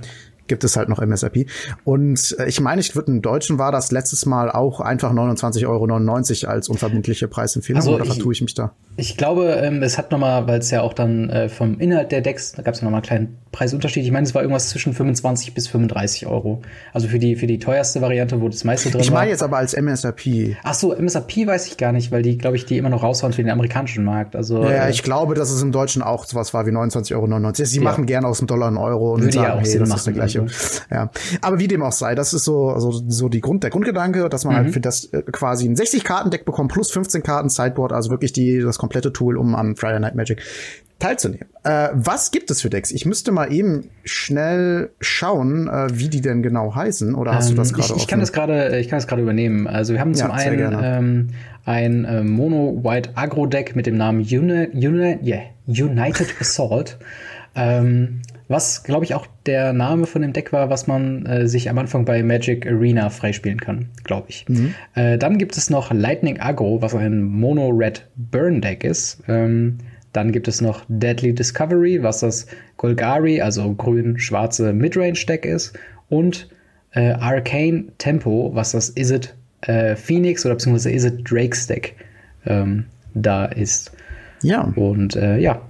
gibt es halt noch MSRP. Und äh, ich meine, ich würde in Deutschen war das letztes Mal auch einfach 29,99 Euro als unverbindliche Preisempfehlung also oder vertue ich mich da? Ich glaube, ähm, es hat nochmal, weil es ja auch dann äh, vom Inhalt der Decks, da gab es ja nochmal einen kleinen Preisunterschied. Ich meine, es war irgendwas zwischen 25 bis 35 Euro. Also für die, für die teuerste Variante, wo das meiste drin ich war. Ich meine jetzt aber als MSRP. Ach so, MSRP weiß ich gar nicht, weil die, glaube ich, die immer noch raushauen für den amerikanischen Markt. Also, ja, äh, ich glaube, dass es im Deutschen auch sowas war wie 29,99 Euro. Sie ja. machen gerne aus dem Dollar einen Euro und Würde sagen, ja auch hey, Sinn das machen, ist der gleiche. Also. Ja. Aber wie dem auch sei, das ist so, also so die Grund, der Grundgedanke, dass man halt mhm. halt für das äh, quasi ein 60-Karten-Deck bekommt plus 15 Karten Sideboard, also wirklich die, das komplette Tool, um am Friday Night Magic teilzunehmen. Äh, was gibt es für Decks? Ich müsste mal eben schnell schauen, äh, wie die denn genau heißen. Oder hast ähm, du das gerade? Ich, ich kann das gerade, ich kann das gerade übernehmen. Also wir haben zum ja, einen ähm, ein äh, Mono White Agro Deck mit dem Namen Uni Uni yeah, United Assault. Ähm, was, glaube ich, auch der Name von dem Deck war, was man äh, sich am Anfang bei Magic Arena freispielen kann, glaube ich. Mhm. Äh, dann gibt es noch Lightning Agro, was ein Mono-Red Burn Deck ist. Ähm, dann gibt es noch Deadly Discovery, was das Golgari, also grün-schwarze Midrange-Deck ist. Und äh, Arcane Tempo, was das Is It äh, Phoenix oder beziehungsweise Is It Drake's Deck ähm, da ist. Ja. Und äh, ja,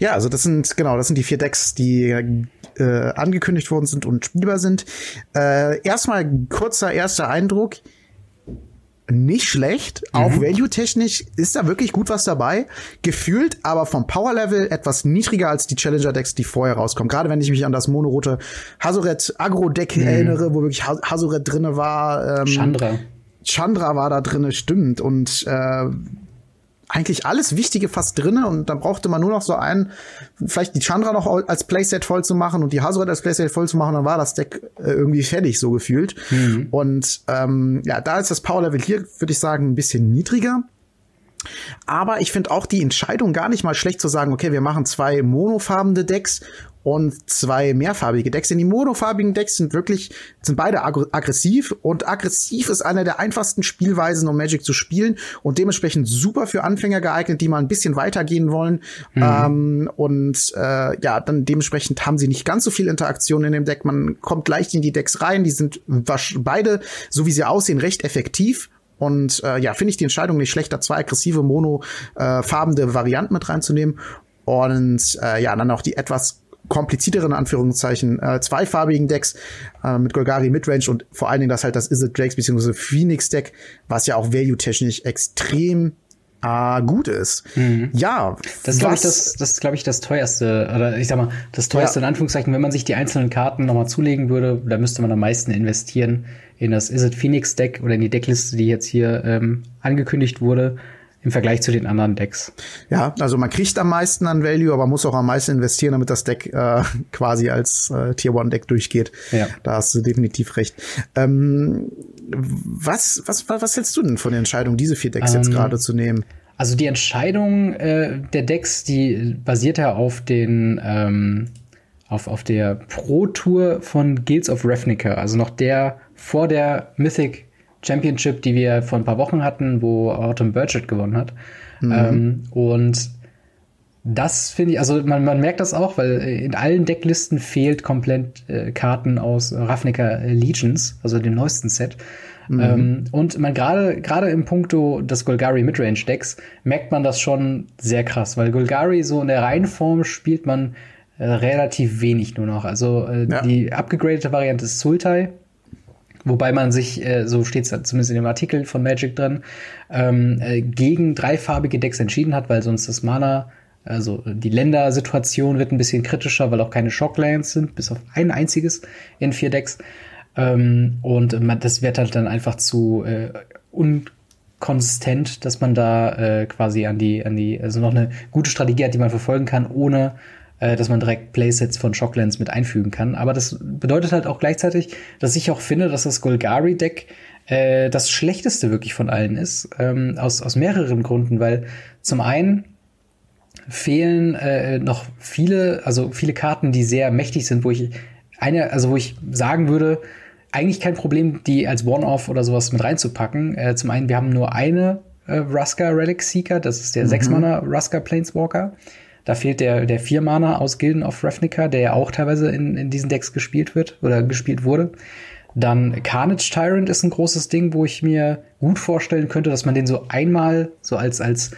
ja, also das sind genau, das sind die vier Decks, die äh, angekündigt worden sind und spielbar sind. Äh, erstmal kurzer erster Eindruck. Nicht schlecht, mhm. auch value-technisch ist da wirklich gut was dabei. Gefühlt aber vom Power-Level etwas niedriger als die Challenger-Decks, die vorher rauskommen. Gerade wenn ich mich an das monorote Hazoret Agro-Deck mhm. erinnere, wo wirklich Hazoret drinne war. Ähm, Chandra. Chandra war da drinne, stimmt. Und äh, eigentlich alles Wichtige fast drinne und dann brauchte man nur noch so einen, vielleicht die Chandra noch als Playset voll zu machen und die Hazoret als Playset voll zu machen, dann war das Deck äh, irgendwie fertig, so gefühlt. Mhm. Und ähm, ja, da ist das Power-Level hier, würde ich sagen, ein bisschen niedriger. Aber ich finde auch die Entscheidung gar nicht mal schlecht zu sagen, okay, wir machen zwei monofarbene Decks und zwei mehrfarbige Decks. Denn die monofarbigen Decks sind wirklich, sind beide ag aggressiv und aggressiv ist eine der einfachsten Spielweisen, um Magic zu spielen und dementsprechend super für Anfänger geeignet, die mal ein bisschen weitergehen wollen. Mhm. Ähm, und äh, ja, dann dementsprechend haben sie nicht ganz so viel Interaktion in dem Deck. Man kommt leicht in die Decks rein. Die sind beide, so wie sie aussehen, recht effektiv. Und äh, ja, finde ich die Entscheidung nicht schlecht, da zwei aggressive monofarbende äh, Varianten mit reinzunehmen. Und äh, ja, dann auch die etwas komplizierteren Anführungszeichen äh, zweifarbigen Decks äh, mit Golgari Midrange und vor allen Dingen das halt das Izzet Drakes bzw. Phoenix Deck, was ja auch value-technisch extrem äh, gut ist. Mhm. Ja, das ist glaube ich das, das glaube ich das teuerste oder ich sag mal das teuerste ja. in Anführungszeichen, wenn man sich die einzelnen Karten nochmal zulegen würde, da müsste man am meisten investieren in das Izzet Phoenix Deck oder in die Deckliste, die jetzt hier ähm, angekündigt wurde im Vergleich zu den anderen Decks. Ja, also man kriegt am meisten an Value, aber muss auch am meisten investieren, damit das Deck äh, quasi als äh, Tier One Deck durchgeht. Ja. Da hast du definitiv recht. Ähm, was, was, was hältst du denn von der Entscheidung, diese vier Decks ähm, jetzt gerade zu nehmen? Also die Entscheidung äh, der Decks, die basiert ja auf den ähm, auf, auf der Pro Tour von Guilds of Ravnica, also noch der vor der Mythic Championship, die wir vor ein paar Wochen hatten, wo Autumn Burchett gewonnen hat. Mhm. Ähm, und das finde ich, also man, man merkt das auch, weil in allen Decklisten fehlt komplett äh, Karten aus Ravnica Legions, also dem neuesten Set. Mhm. Ähm, und man gerade gerade im Punkto des Golgari Midrange Decks merkt man das schon sehr krass, weil Golgari so in der Reihenform spielt man äh, relativ wenig nur noch. Also äh, ja. die abgegradete Variante ist Sultai, Wobei man sich, äh, so steht es zumindest in dem Artikel von Magic drin, ähm, äh, gegen dreifarbige Decks entschieden hat, weil sonst das Mana, also die Ländersituation wird ein bisschen kritischer, weil auch keine Shocklands sind, bis auf ein einziges in vier Decks. Ähm, und man, das wird halt dann einfach zu äh, unkonsistent, dass man da äh, quasi an die, an die, also noch eine gute Strategie hat, die man verfolgen kann, ohne äh, dass man direkt Playsets von Shocklands mit einfügen kann. Aber das bedeutet halt auch gleichzeitig, dass ich auch finde, dass das Golgari-Deck äh, das schlechteste wirklich von allen ist. Ähm, aus, aus mehreren Gründen, weil zum einen fehlen äh, noch viele, also viele Karten, die sehr mächtig sind, wo ich eine, also wo ich sagen würde, eigentlich kein Problem, die als One-Off oder sowas mit reinzupacken. Äh, zum einen, wir haben nur eine äh, Ruska Relic Seeker, das ist der mhm. 6-Mana Ruska Planeswalker. Da fehlt der, der Vier-Mana aus Gilden of Ravnica, der ja auch teilweise in, in diesen Decks gespielt wird oder gespielt wurde. Dann Carnage Tyrant ist ein großes Ding, wo ich mir gut vorstellen könnte, dass man den so einmal so als, als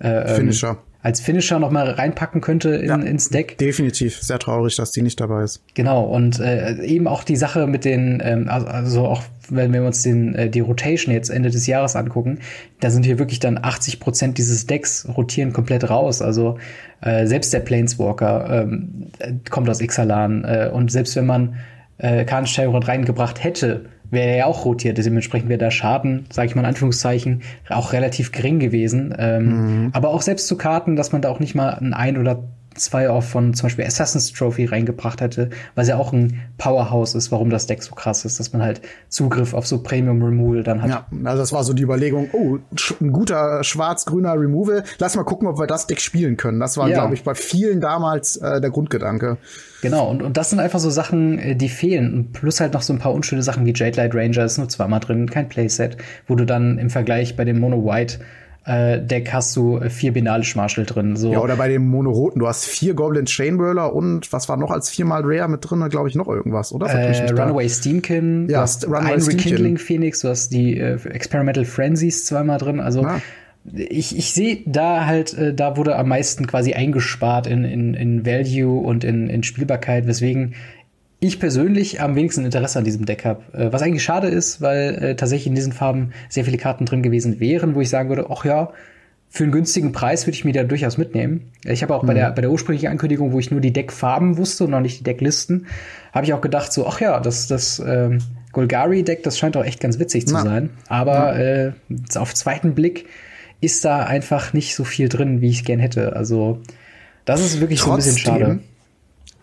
äh, ähm, Finisher als Finisher noch mal reinpacken könnte in, ja, ins Deck. Definitiv, sehr traurig, dass die nicht dabei ist. Genau und äh, eben auch die Sache mit den, ähm, also auch wenn wir uns den äh, die Rotation jetzt Ende des Jahres angucken, da sind hier wirklich dann 80 Prozent dieses Decks rotieren komplett raus. Also äh, selbst der Planeswalker ähm, kommt aus Ixalan äh, und selbst wenn man äh, Karnstein reingebracht hätte, wäre er ja auch rotiert. Dementsprechend wäre der Schaden, sage ich mal in Anführungszeichen, auch relativ gering gewesen. Ähm, mhm. Aber auch selbst zu Karten, dass man da auch nicht mal ein ein oder zwei auch von zum Beispiel Assassin's Trophy reingebracht hätte, was ja auch ein Powerhouse ist, warum das Deck so krass ist, dass man halt Zugriff auf so Premium Removal dann hat. Ja, also das war so die Überlegung, oh, ein guter schwarz-grüner Removal, lass mal gucken, ob wir das Deck spielen können. Das war, ja. glaube ich, bei vielen damals äh, der Grundgedanke. Genau, und, und das sind einfach so Sachen, äh, die fehlen. plus halt noch so ein paar unschöne Sachen wie Jade Light Ranger ist nur zweimal drin, kein Playset, wo du dann im Vergleich bei dem Mono White äh, Deck hast du vier Benalisch Marshall drin. So. Ja, oder bei dem Monoroten, du hast vier Goblin Chainwhirler und was war noch als viermal Rare mit drin, glaube ich, noch irgendwas, oder? Äh, Runaway Steamkin, ja, du hast Runaway einen Rekindling Phoenix, du hast die äh, Experimental Frenzies zweimal drin, also ja. Ich, ich sehe da halt, äh, da wurde am meisten quasi eingespart in, in, in Value und in, in Spielbarkeit, weswegen ich persönlich am wenigsten Interesse an diesem Deck habe. Äh, was eigentlich schade ist, weil äh, tatsächlich in diesen Farben sehr viele Karten drin gewesen wären, wo ich sagen würde, ach ja, für einen günstigen Preis würde ich mir da durchaus mitnehmen. Ich habe auch mhm. bei, der, bei der ursprünglichen Ankündigung, wo ich nur die Deckfarben wusste und noch nicht die Decklisten, habe ich auch gedacht, so, ach ja, das, das ähm, Golgari-Deck, das scheint auch echt ganz witzig zu Na. sein. Aber äh, auf zweiten Blick ist da einfach nicht so viel drin, wie ich es gern hätte. Also, das ist wirklich trotzdem, so ein bisschen schade.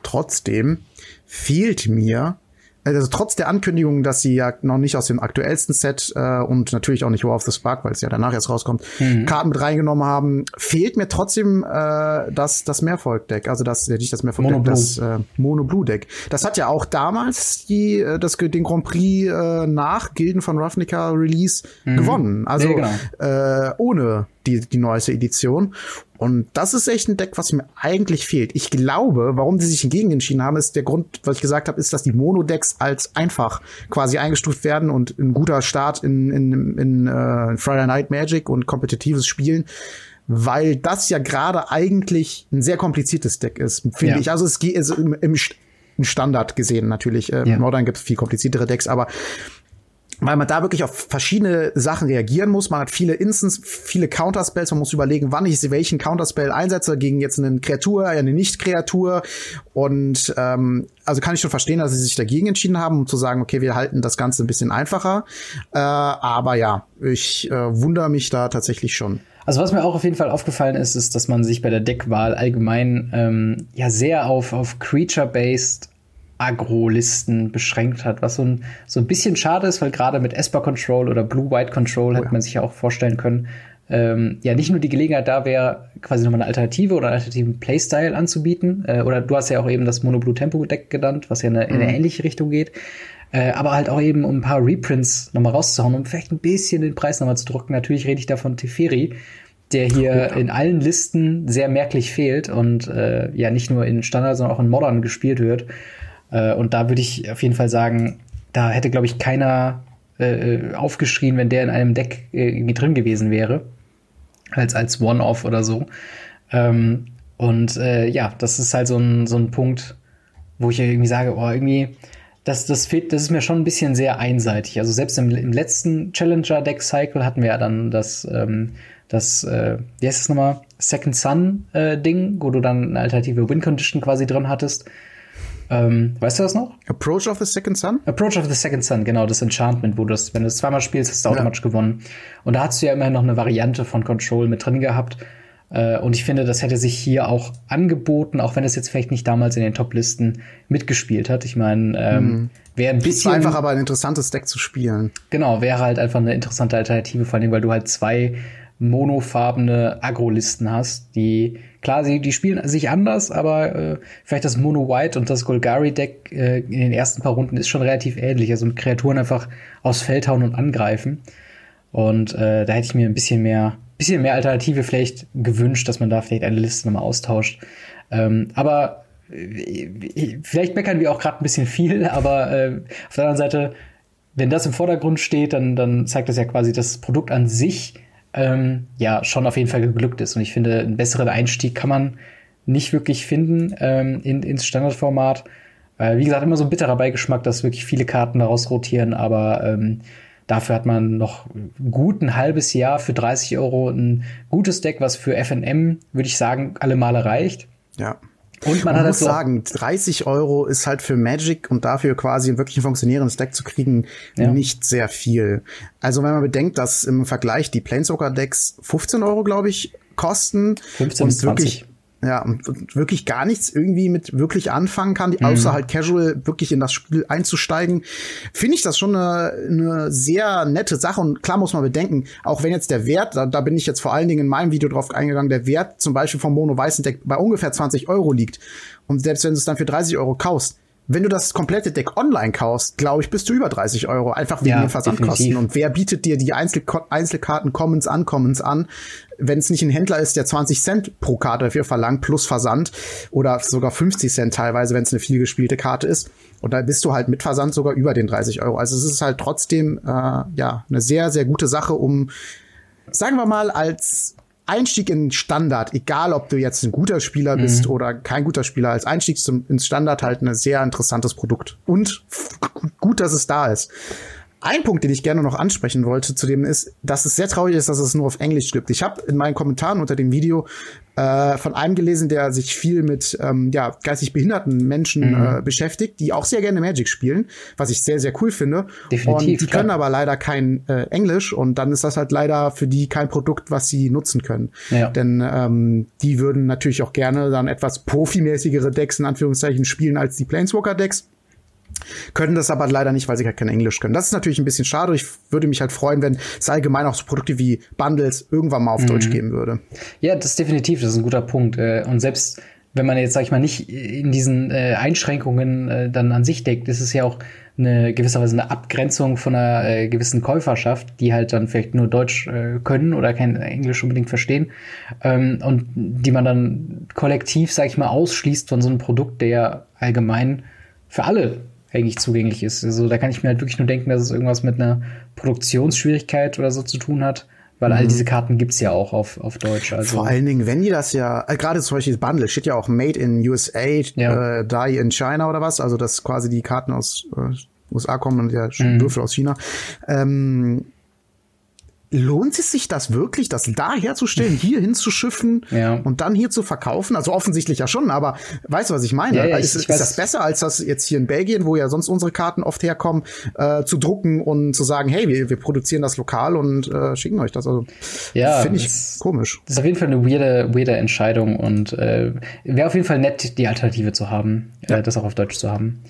Trotzdem fehlt mir also trotz der Ankündigung, dass sie ja noch nicht aus dem aktuellsten Set äh, und natürlich auch nicht War of the Spark, weil es ja danach erst rauskommt, mhm. Karten mit reingenommen haben, fehlt mir trotzdem äh, das das Mehrvolk-Deck, also das nicht das Mehrvolk-Deck, das äh, Mono-Blue-Deck. Das hat ja auch damals die äh, das den Grand Prix äh, nach Gilden von Ravnica Release mhm. gewonnen, also ja, genau. äh, ohne die, die neueste Edition. Und das ist echt ein Deck, was mir eigentlich fehlt. Ich glaube, warum sie sich hingegen entschieden haben, ist der Grund, was ich gesagt habe, ist, dass die Mono-Decks als einfach quasi eingestuft werden und ein guter Start in, in, in uh, Friday Night Magic und kompetitives Spielen weil das ja gerade eigentlich ein sehr kompliziertes Deck ist, finde ja. ich. Also es geht also im, im Standard gesehen natürlich. Äh, ja. Modern gibt es viel kompliziertere Decks, aber weil man da wirklich auf verschiedene Sachen reagieren muss. Man hat viele Instants, viele Counterspells. Man muss überlegen, wann ich welchen Counterspell einsetze gegen jetzt eine Kreatur, eine Nicht-Kreatur. Und ähm, also kann ich schon verstehen, dass sie sich dagegen entschieden haben, um zu sagen, okay, wir halten das Ganze ein bisschen einfacher. Äh, aber ja, ich äh, wundere mich da tatsächlich schon. Also was mir auch auf jeden Fall aufgefallen ist, ist, dass man sich bei der Deckwahl allgemein ähm, ja sehr auf, auf Creature-based Agro-Listen beschränkt hat, was so ein, so ein bisschen schade ist, weil gerade mit Esper Control oder Blue-White Control oh, hätte man sich ja auch vorstellen können, ähm, ja nicht nur die Gelegenheit da wäre, quasi nochmal eine Alternative oder einen alternativen Playstyle anzubieten. Äh, oder du hast ja auch eben das Mono Blue Tempo Deck genannt, was ja in eine, mhm. in eine ähnliche Richtung geht. Äh, aber halt auch eben, um ein paar Reprints nochmal rauszuhauen, um vielleicht ein bisschen den Preis nochmal zu drücken. Natürlich rede ich da von Teferi, der hier ja. in allen Listen sehr merklich fehlt und äh, ja nicht nur in Standard, sondern auch in Modern gespielt wird. Äh, und da würde ich auf jeden Fall sagen, da hätte, glaube ich, keiner äh, aufgeschrien, wenn der in einem Deck äh, irgendwie drin gewesen wäre. Als, als One-Off oder so. Ähm, und äh, ja, das ist halt so ein, so ein Punkt, wo ich irgendwie sage, oh, irgendwie, das, das, fehlt, das ist mir schon ein bisschen sehr einseitig. Also selbst im, im letzten Challenger-Deck-Cycle hatten wir ja dann das, ähm, das, äh, wie heißt das nochmal? Second Sun-Ding, äh, wo du dann eine alternative Win-Condition quasi drin hattest. Ähm, weißt du das noch? Approach of the Second Sun? Approach of the Second Sun, genau, das Enchantment, wo du das, wenn du es zweimal spielst, hast du automatisch ja. gewonnen. Und da hast du ja immerhin noch eine Variante von Control mit drin gehabt. Äh, und ich finde, das hätte sich hier auch angeboten, auch wenn es jetzt vielleicht nicht damals in den Top-Listen mitgespielt hat. Ich meine, ähm, mhm. wäre ein bisschen. einfach aber ein interessantes Deck zu spielen. Genau, wäre halt einfach eine interessante Alternative, vor allem, weil du halt zwei monofarbene Agro-Listen hast, die klar, sie die spielen sich anders, aber äh, vielleicht das Mono White und das Golgari Deck äh, in den ersten paar Runden ist schon relativ ähnlich, also mit Kreaturen einfach aus Feld hauen und angreifen. Und äh, da hätte ich mir ein bisschen mehr bisschen mehr Alternative vielleicht gewünscht, dass man da vielleicht eine Liste nochmal austauscht. Ähm, aber äh, vielleicht meckern wir auch gerade ein bisschen viel, aber äh, auf der anderen Seite, wenn das im Vordergrund steht, dann, dann zeigt das ja quasi, dass das Produkt an sich ähm, ja schon auf jeden Fall geglückt ist. Und ich finde, einen besseren Einstieg kann man nicht wirklich finden ähm, in, ins Standardformat. Äh, wie gesagt, immer so ein bitterer Beigeschmack, dass wirklich viele Karten daraus rotieren, aber ähm, dafür hat man noch gut ein halbes Jahr für 30 Euro ein gutes Deck, was für FNM, würde ich sagen, alle Male reicht. Ja. Und man, man muss so sagen, 30 Euro ist halt für Magic und dafür quasi ein wirklich funktionierendes Deck zu kriegen ja. nicht sehr viel. Also wenn man bedenkt, dass im Vergleich die Planeswalker Decks 15 Euro, glaube ich, kosten 15 und wirklich ja, und wirklich gar nichts irgendwie mit wirklich anfangen kann, mhm. außer halt casual wirklich in das Spiel einzusteigen, finde ich das schon eine, eine sehr nette Sache. Und klar muss man bedenken, auch wenn jetzt der Wert, da, da bin ich jetzt vor allen Dingen in meinem Video drauf eingegangen, der Wert zum Beispiel vom Mono Weißen Deck bei ungefähr 20 Euro liegt. Und selbst wenn du es dann für 30 Euro kaufst, wenn du das komplette Deck online kaufst, glaube ich, bist du über 30 Euro, einfach wegen ja, den Versandkosten. Definitiv. Und wer bietet dir die Einzel Einzelkarten Commons Uncommons an, wenn es nicht ein Händler ist, der 20 Cent pro Karte dafür verlangt, plus Versand oder sogar 50 Cent teilweise, wenn es eine viel gespielte Karte ist. Und da bist du halt mit Versand sogar über den 30 Euro. Also es ist halt trotzdem äh, ja eine sehr, sehr gute Sache, um, sagen wir mal, als Einstieg in Standard, egal ob du jetzt ein guter Spieler bist mhm. oder kein guter Spieler, als Einstieg zum, ins Standard halt ein sehr interessantes Produkt. Und gut, dass es da ist. Ein Punkt, den ich gerne noch ansprechen wollte zu dem ist, dass es sehr traurig ist, dass es nur auf Englisch gibt. Ich habe in meinen Kommentaren unter dem Video äh, von einem gelesen, der sich viel mit ähm, ja, geistig behinderten Menschen mhm. äh, beschäftigt, die auch sehr gerne Magic spielen, was ich sehr, sehr cool finde. Definitiv, und die können aber leider kein äh, Englisch und dann ist das halt leider für die kein Produkt, was sie nutzen können. Ja. Denn ähm, die würden natürlich auch gerne dann etwas profimäßigere Decks in Anführungszeichen spielen als die Planeswalker-Decks können das aber leider nicht, weil sie halt kein Englisch können. Das ist natürlich ein bisschen schade. Ich würde mich halt freuen, wenn es allgemein auch so Produkte wie Bundles irgendwann mal auf mhm. Deutsch geben würde. Ja, das ist definitiv, das ist ein guter Punkt. Äh, und selbst wenn man jetzt, sag ich mal, nicht in diesen äh, Einschränkungen äh, dann an sich deckt, ist es ja auch eine gewisserweise eine Abgrenzung von einer gewissen Käuferschaft, die halt dann vielleicht nur Deutsch können oder kein Englisch unbedingt verstehen ähm, und die man dann kollektiv, sag ich mal, ausschließt von so einem Produkt, der allgemein für alle eigentlich zugänglich ist. Also da kann ich mir halt wirklich nur denken, dass es irgendwas mit einer Produktionsschwierigkeit oder so zu tun hat. Weil mhm. all diese Karten gibt's ja auch auf, auf Deutsch. Also. Vor allen Dingen, wenn die das ja, äh, gerade zum Beispiel das Bundle, steht ja auch Made in USA, ja. äh, Die in China oder was, also dass quasi die Karten aus äh, USA kommen und der mhm. Würfel aus China. Ähm, lohnt es sich das wirklich, das da herzustellen, hier hinzuschiffen ja. und dann hier zu verkaufen? Also offensichtlich ja schon, aber weißt du, was ich meine? Ja, ja, ist, ich, ich ist das besser, als das jetzt hier in Belgien, wo ja sonst unsere Karten oft herkommen, äh, zu drucken und zu sagen, hey, wir, wir produzieren das lokal und äh, schicken euch das? Also ja, finde ich das, komisch. Das ist auf jeden Fall eine weirde, weirde Entscheidung und äh, wäre auf jeden Fall nett, die Alternative zu haben, äh, das auch auf Deutsch zu haben.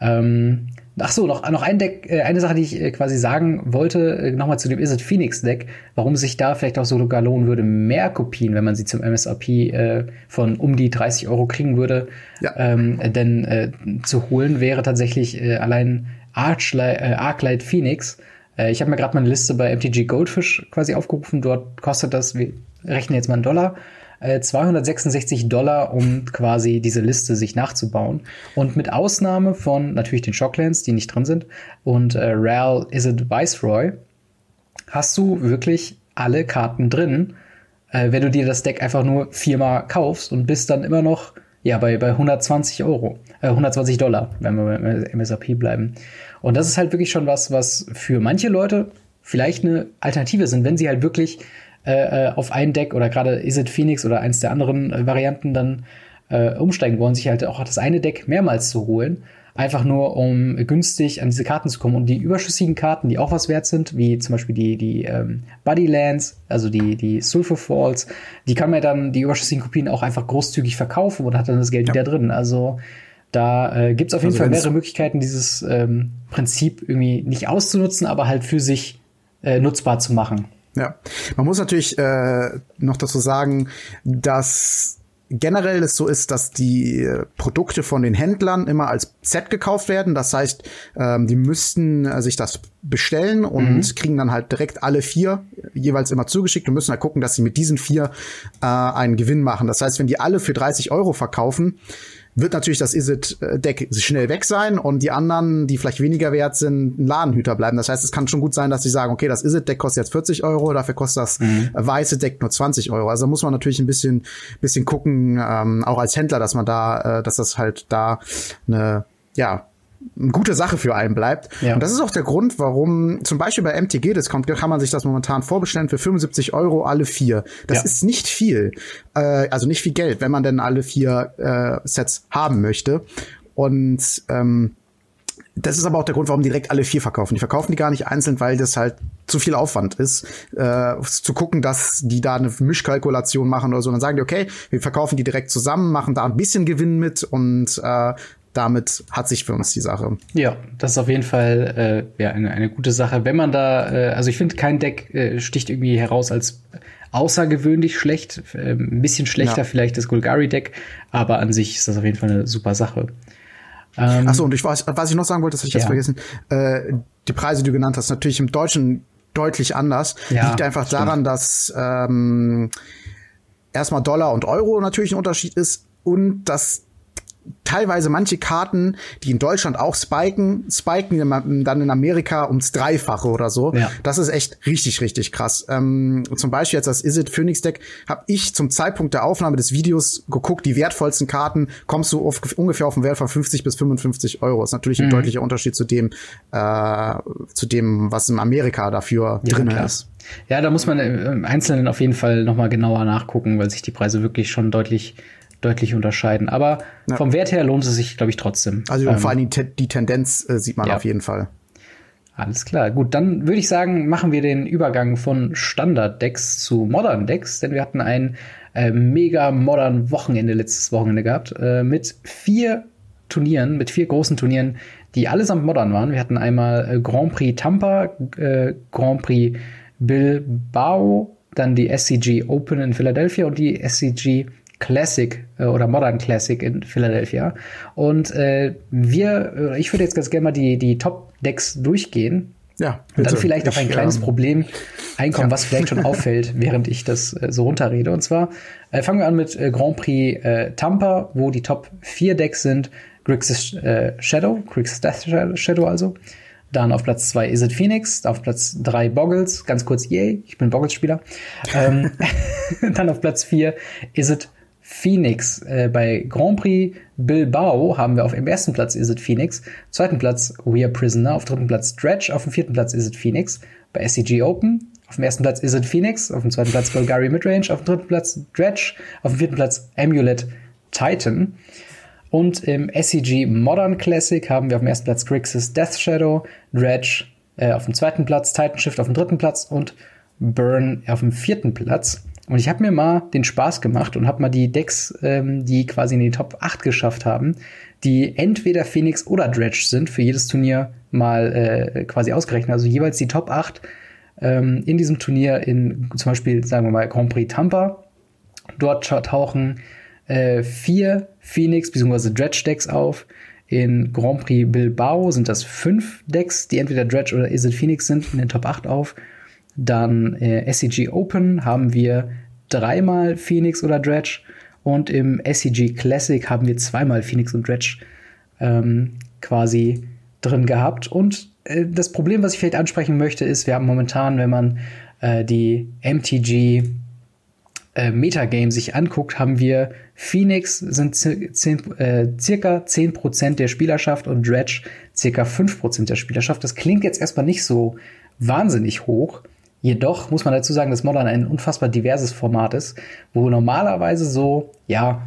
Ähm, Ach so, noch, noch ein Deck, äh, eine Sache, die ich äh, quasi sagen wollte, äh, nochmal zu dem Is It Phoenix Deck, warum sich da vielleicht auch sogar lohnen würde, mehr Kopien, wenn man sie zum MSRP äh, von um die 30 Euro kriegen würde, ja. ähm, denn äh, zu holen wäre tatsächlich äh, allein Archlight, äh, Arclight Phoenix. Äh, ich habe mir gerade mal eine Liste bei MTG Goldfish quasi aufgerufen, dort kostet das, wir rechnen jetzt mal einen Dollar, 266 äh, Dollar, um quasi diese Liste sich nachzubauen. Und mit Ausnahme von natürlich den Shocklands, die nicht drin sind, und äh, Ral Is It Viceroy, hast du wirklich alle Karten drin, äh, wenn du dir das Deck einfach nur viermal kaufst und bist dann immer noch ja bei, bei 120 Euro, äh, 120 Dollar, wenn wir beim MSRP bleiben. Und das ist halt wirklich schon was, was für manche Leute vielleicht eine Alternative sind, wenn sie halt wirklich äh, äh, auf ein Deck oder gerade Is It Phoenix oder eins der anderen äh, Varianten dann äh, umsteigen wollen, sich halt auch das eine Deck mehrmals zu holen. Einfach nur, um günstig an diese Karten zu kommen. Und die überschüssigen Karten, die auch was wert sind, wie zum Beispiel die, die ähm, Bodylands, also die, die Sulfur Falls, die kann man dann, die überschüssigen Kopien auch einfach großzügig verkaufen und hat dann das Geld ja. wieder drin. Also da äh, gibt es auf jeden also Fall mehrere Möglichkeiten, dieses ähm, Prinzip irgendwie nicht auszunutzen, aber halt für sich äh, nutzbar zu machen. Ja, man muss natürlich äh, noch dazu sagen, dass generell es so ist, dass die Produkte von den Händlern immer als Set gekauft werden. Das heißt, ähm, die müssten äh, sich das bestellen und mhm. kriegen dann halt direkt alle vier jeweils immer zugeschickt und müssen halt gucken, dass sie mit diesen vier äh, einen Gewinn machen. Das heißt, wenn die alle für 30 Euro verkaufen, wird natürlich das Isit-Deck schnell weg sein und die anderen, die vielleicht weniger wert sind, ein Ladenhüter bleiben. Das heißt, es kann schon gut sein, dass sie sagen, okay, das Isit-Deck kostet jetzt 40 Euro, dafür kostet das mhm. weiße Deck nur 20 Euro. Also muss man natürlich ein bisschen, bisschen gucken, ähm, auch als Händler, dass man da, äh, dass das halt da eine, ja, eine gute Sache für einen bleibt. Ja. Und das ist auch der Grund, warum zum Beispiel bei MTG Discount kann man sich das momentan vorbestellen für 75 Euro alle vier. Das ja. ist nicht viel, äh, also nicht viel Geld, wenn man denn alle vier äh, Sets haben möchte. Und ähm, das ist aber auch der Grund, warum direkt alle vier verkaufen. Die verkaufen die gar nicht einzeln, weil das halt zu viel Aufwand ist, äh, zu gucken, dass die da eine Mischkalkulation machen oder so. Und dann sagen die, okay, wir verkaufen die direkt zusammen, machen da ein bisschen Gewinn mit und äh, damit hat sich für uns die Sache. Ja, das ist auf jeden Fall äh, ja, eine, eine gute Sache. Wenn man da, äh, also ich finde, kein Deck äh, sticht irgendwie heraus als außergewöhnlich schlecht. Äh, ein bisschen schlechter ja. vielleicht das Golgari-Deck, aber an sich ist das auf jeden Fall eine super Sache. Ähm, Achso, und ich weiß, was ich noch sagen wollte, das habe ich ja. jetzt vergessen. Äh, die Preise, die du genannt hast, natürlich im Deutschen deutlich anders. Ja, Liegt einfach stimmt. daran, dass ähm, erstmal Dollar und Euro natürlich ein Unterschied ist und dass teilweise manche Karten, die in Deutschland auch spiken, spiken dann in Amerika ums Dreifache oder so. Ja. Das ist echt richtig, richtig krass. Ähm, zum Beispiel jetzt das Is It Phoenix Deck habe ich zum Zeitpunkt der Aufnahme des Videos geguckt, die wertvollsten Karten kommst du auf, ungefähr auf einen Wert von 50 bis 55 Euro. Das ist natürlich ein mhm. deutlicher Unterschied zu dem, äh, zu dem, was in Amerika dafür ja, drin klar. ist. Ja, da muss man im Einzelnen auf jeden Fall noch mal genauer nachgucken, weil sich die Preise wirklich schon deutlich deutlich unterscheiden. Aber ja. vom Wert her lohnt es sich, glaube ich, trotzdem. Also ähm, vor allem die, die Tendenz äh, sieht man ja. auf jeden Fall. Alles klar, gut, dann würde ich sagen, machen wir den Übergang von Standard-Decks zu Modern-Decks, denn wir hatten ein äh, mega modern Wochenende letztes Wochenende gehabt äh, mit vier Turnieren, mit vier großen Turnieren, die allesamt modern waren. Wir hatten einmal äh, Grand Prix Tampa, äh, Grand Prix Bilbao, dann die SCG Open in Philadelphia und die SCG Classic äh, oder Modern Classic in Philadelphia. Und äh, wir, ich würde jetzt ganz gerne mal die, die Top-Decks durchgehen. Ja. Bitte. Und dann vielleicht auf ein kleines ähm, Problem einkommen, ja. was vielleicht schon auffällt, während ich das äh, so runterrede. Und zwar äh, fangen wir an mit äh, Grand Prix äh, Tampa, wo die Top 4 Decks sind. Grixis äh, Shadow, Grixis Death Shadow also. Dann auf Platz 2 Is It Phoenix, auf Platz 3 Boggles, ganz kurz, yay, ich bin Boggles-Spieler. ähm, dann auf Platz 4 Is It Phoenix. Äh, bei Grand Prix Bilbao haben wir auf dem ersten Platz Is It Phoenix, zweiten Platz We Are Prisoner, auf dritten Platz Dredge, auf dem vierten Platz Is It Phoenix. Bei SCG Open auf dem ersten Platz Is It Phoenix, auf dem zweiten Platz Bulgari Midrange, auf dem dritten Platz Dredge, auf dem vierten Platz Amulet Titan. Und im SCG Modern Classic haben wir auf dem ersten Platz Grixis Death Shadow, Dredge äh, auf dem zweiten Platz, Titan Shift auf dem dritten Platz und Burn auf dem vierten Platz. Und ich habe mir mal den Spaß gemacht und habe mal die Decks, ähm, die quasi in die Top 8 geschafft haben, die entweder Phoenix oder Dredge sind, für jedes Turnier mal äh, quasi ausgerechnet. Also jeweils die Top 8 ähm, in diesem Turnier in zum Beispiel, sagen wir mal, Grand Prix Tampa. Dort tauchen äh, vier Phoenix bzw. Dredge Decks auf. In Grand Prix Bilbao sind das fünf Decks, die entweder Dredge oder Is It Phoenix sind, in den Top 8 auf. Dann äh, SCG Open haben wir dreimal Phoenix oder Dredge und im SCG Classic haben wir zweimal Phoenix und Dredge ähm, quasi drin gehabt. Und äh, das Problem, was ich vielleicht ansprechen möchte, ist, wir haben momentan, wenn man äh, die MTG äh, Metagame sich anguckt, haben wir Phoenix sind äh, circa 10% der Spielerschaft und Dredge circa 5% der Spielerschaft. Das klingt jetzt erstmal nicht so wahnsinnig hoch. Jedoch muss man dazu sagen, dass Modern ein unfassbar diverses Format ist, wo normalerweise so, ja,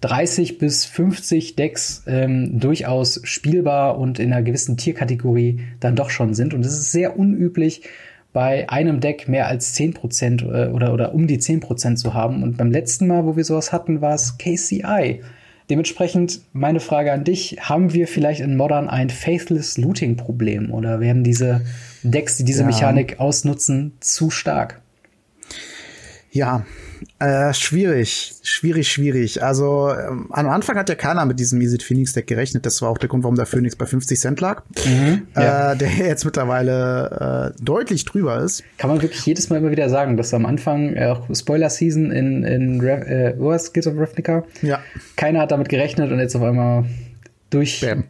30 bis 50 Decks ähm, durchaus spielbar und in einer gewissen Tierkategorie dann doch schon sind. Und es ist sehr unüblich, bei einem Deck mehr als 10% äh, oder, oder um die 10% zu haben. Und beim letzten Mal, wo wir sowas hatten, war es KCI. Dementsprechend meine Frage an dich, haben wir vielleicht in Modern ein Faithless Looting Problem oder werden diese Decks, die diese ja. Mechanik ausnutzen, zu stark. Ja, äh, schwierig, schwierig, schwierig. Also ähm, am Anfang hat ja keiner mit diesem Easy Phoenix Deck gerechnet. Das war auch der Grund, warum der Phoenix bei 50 Cent lag. Mhm, ja. äh, der jetzt mittlerweile äh, deutlich drüber ist. Kann man wirklich jedes Mal immer wieder sagen, dass am Anfang äh, auch Spoiler Season in in Re äh, was Kids of Ravnica. Ja. Keiner hat damit gerechnet und jetzt auf einmal durch Bam.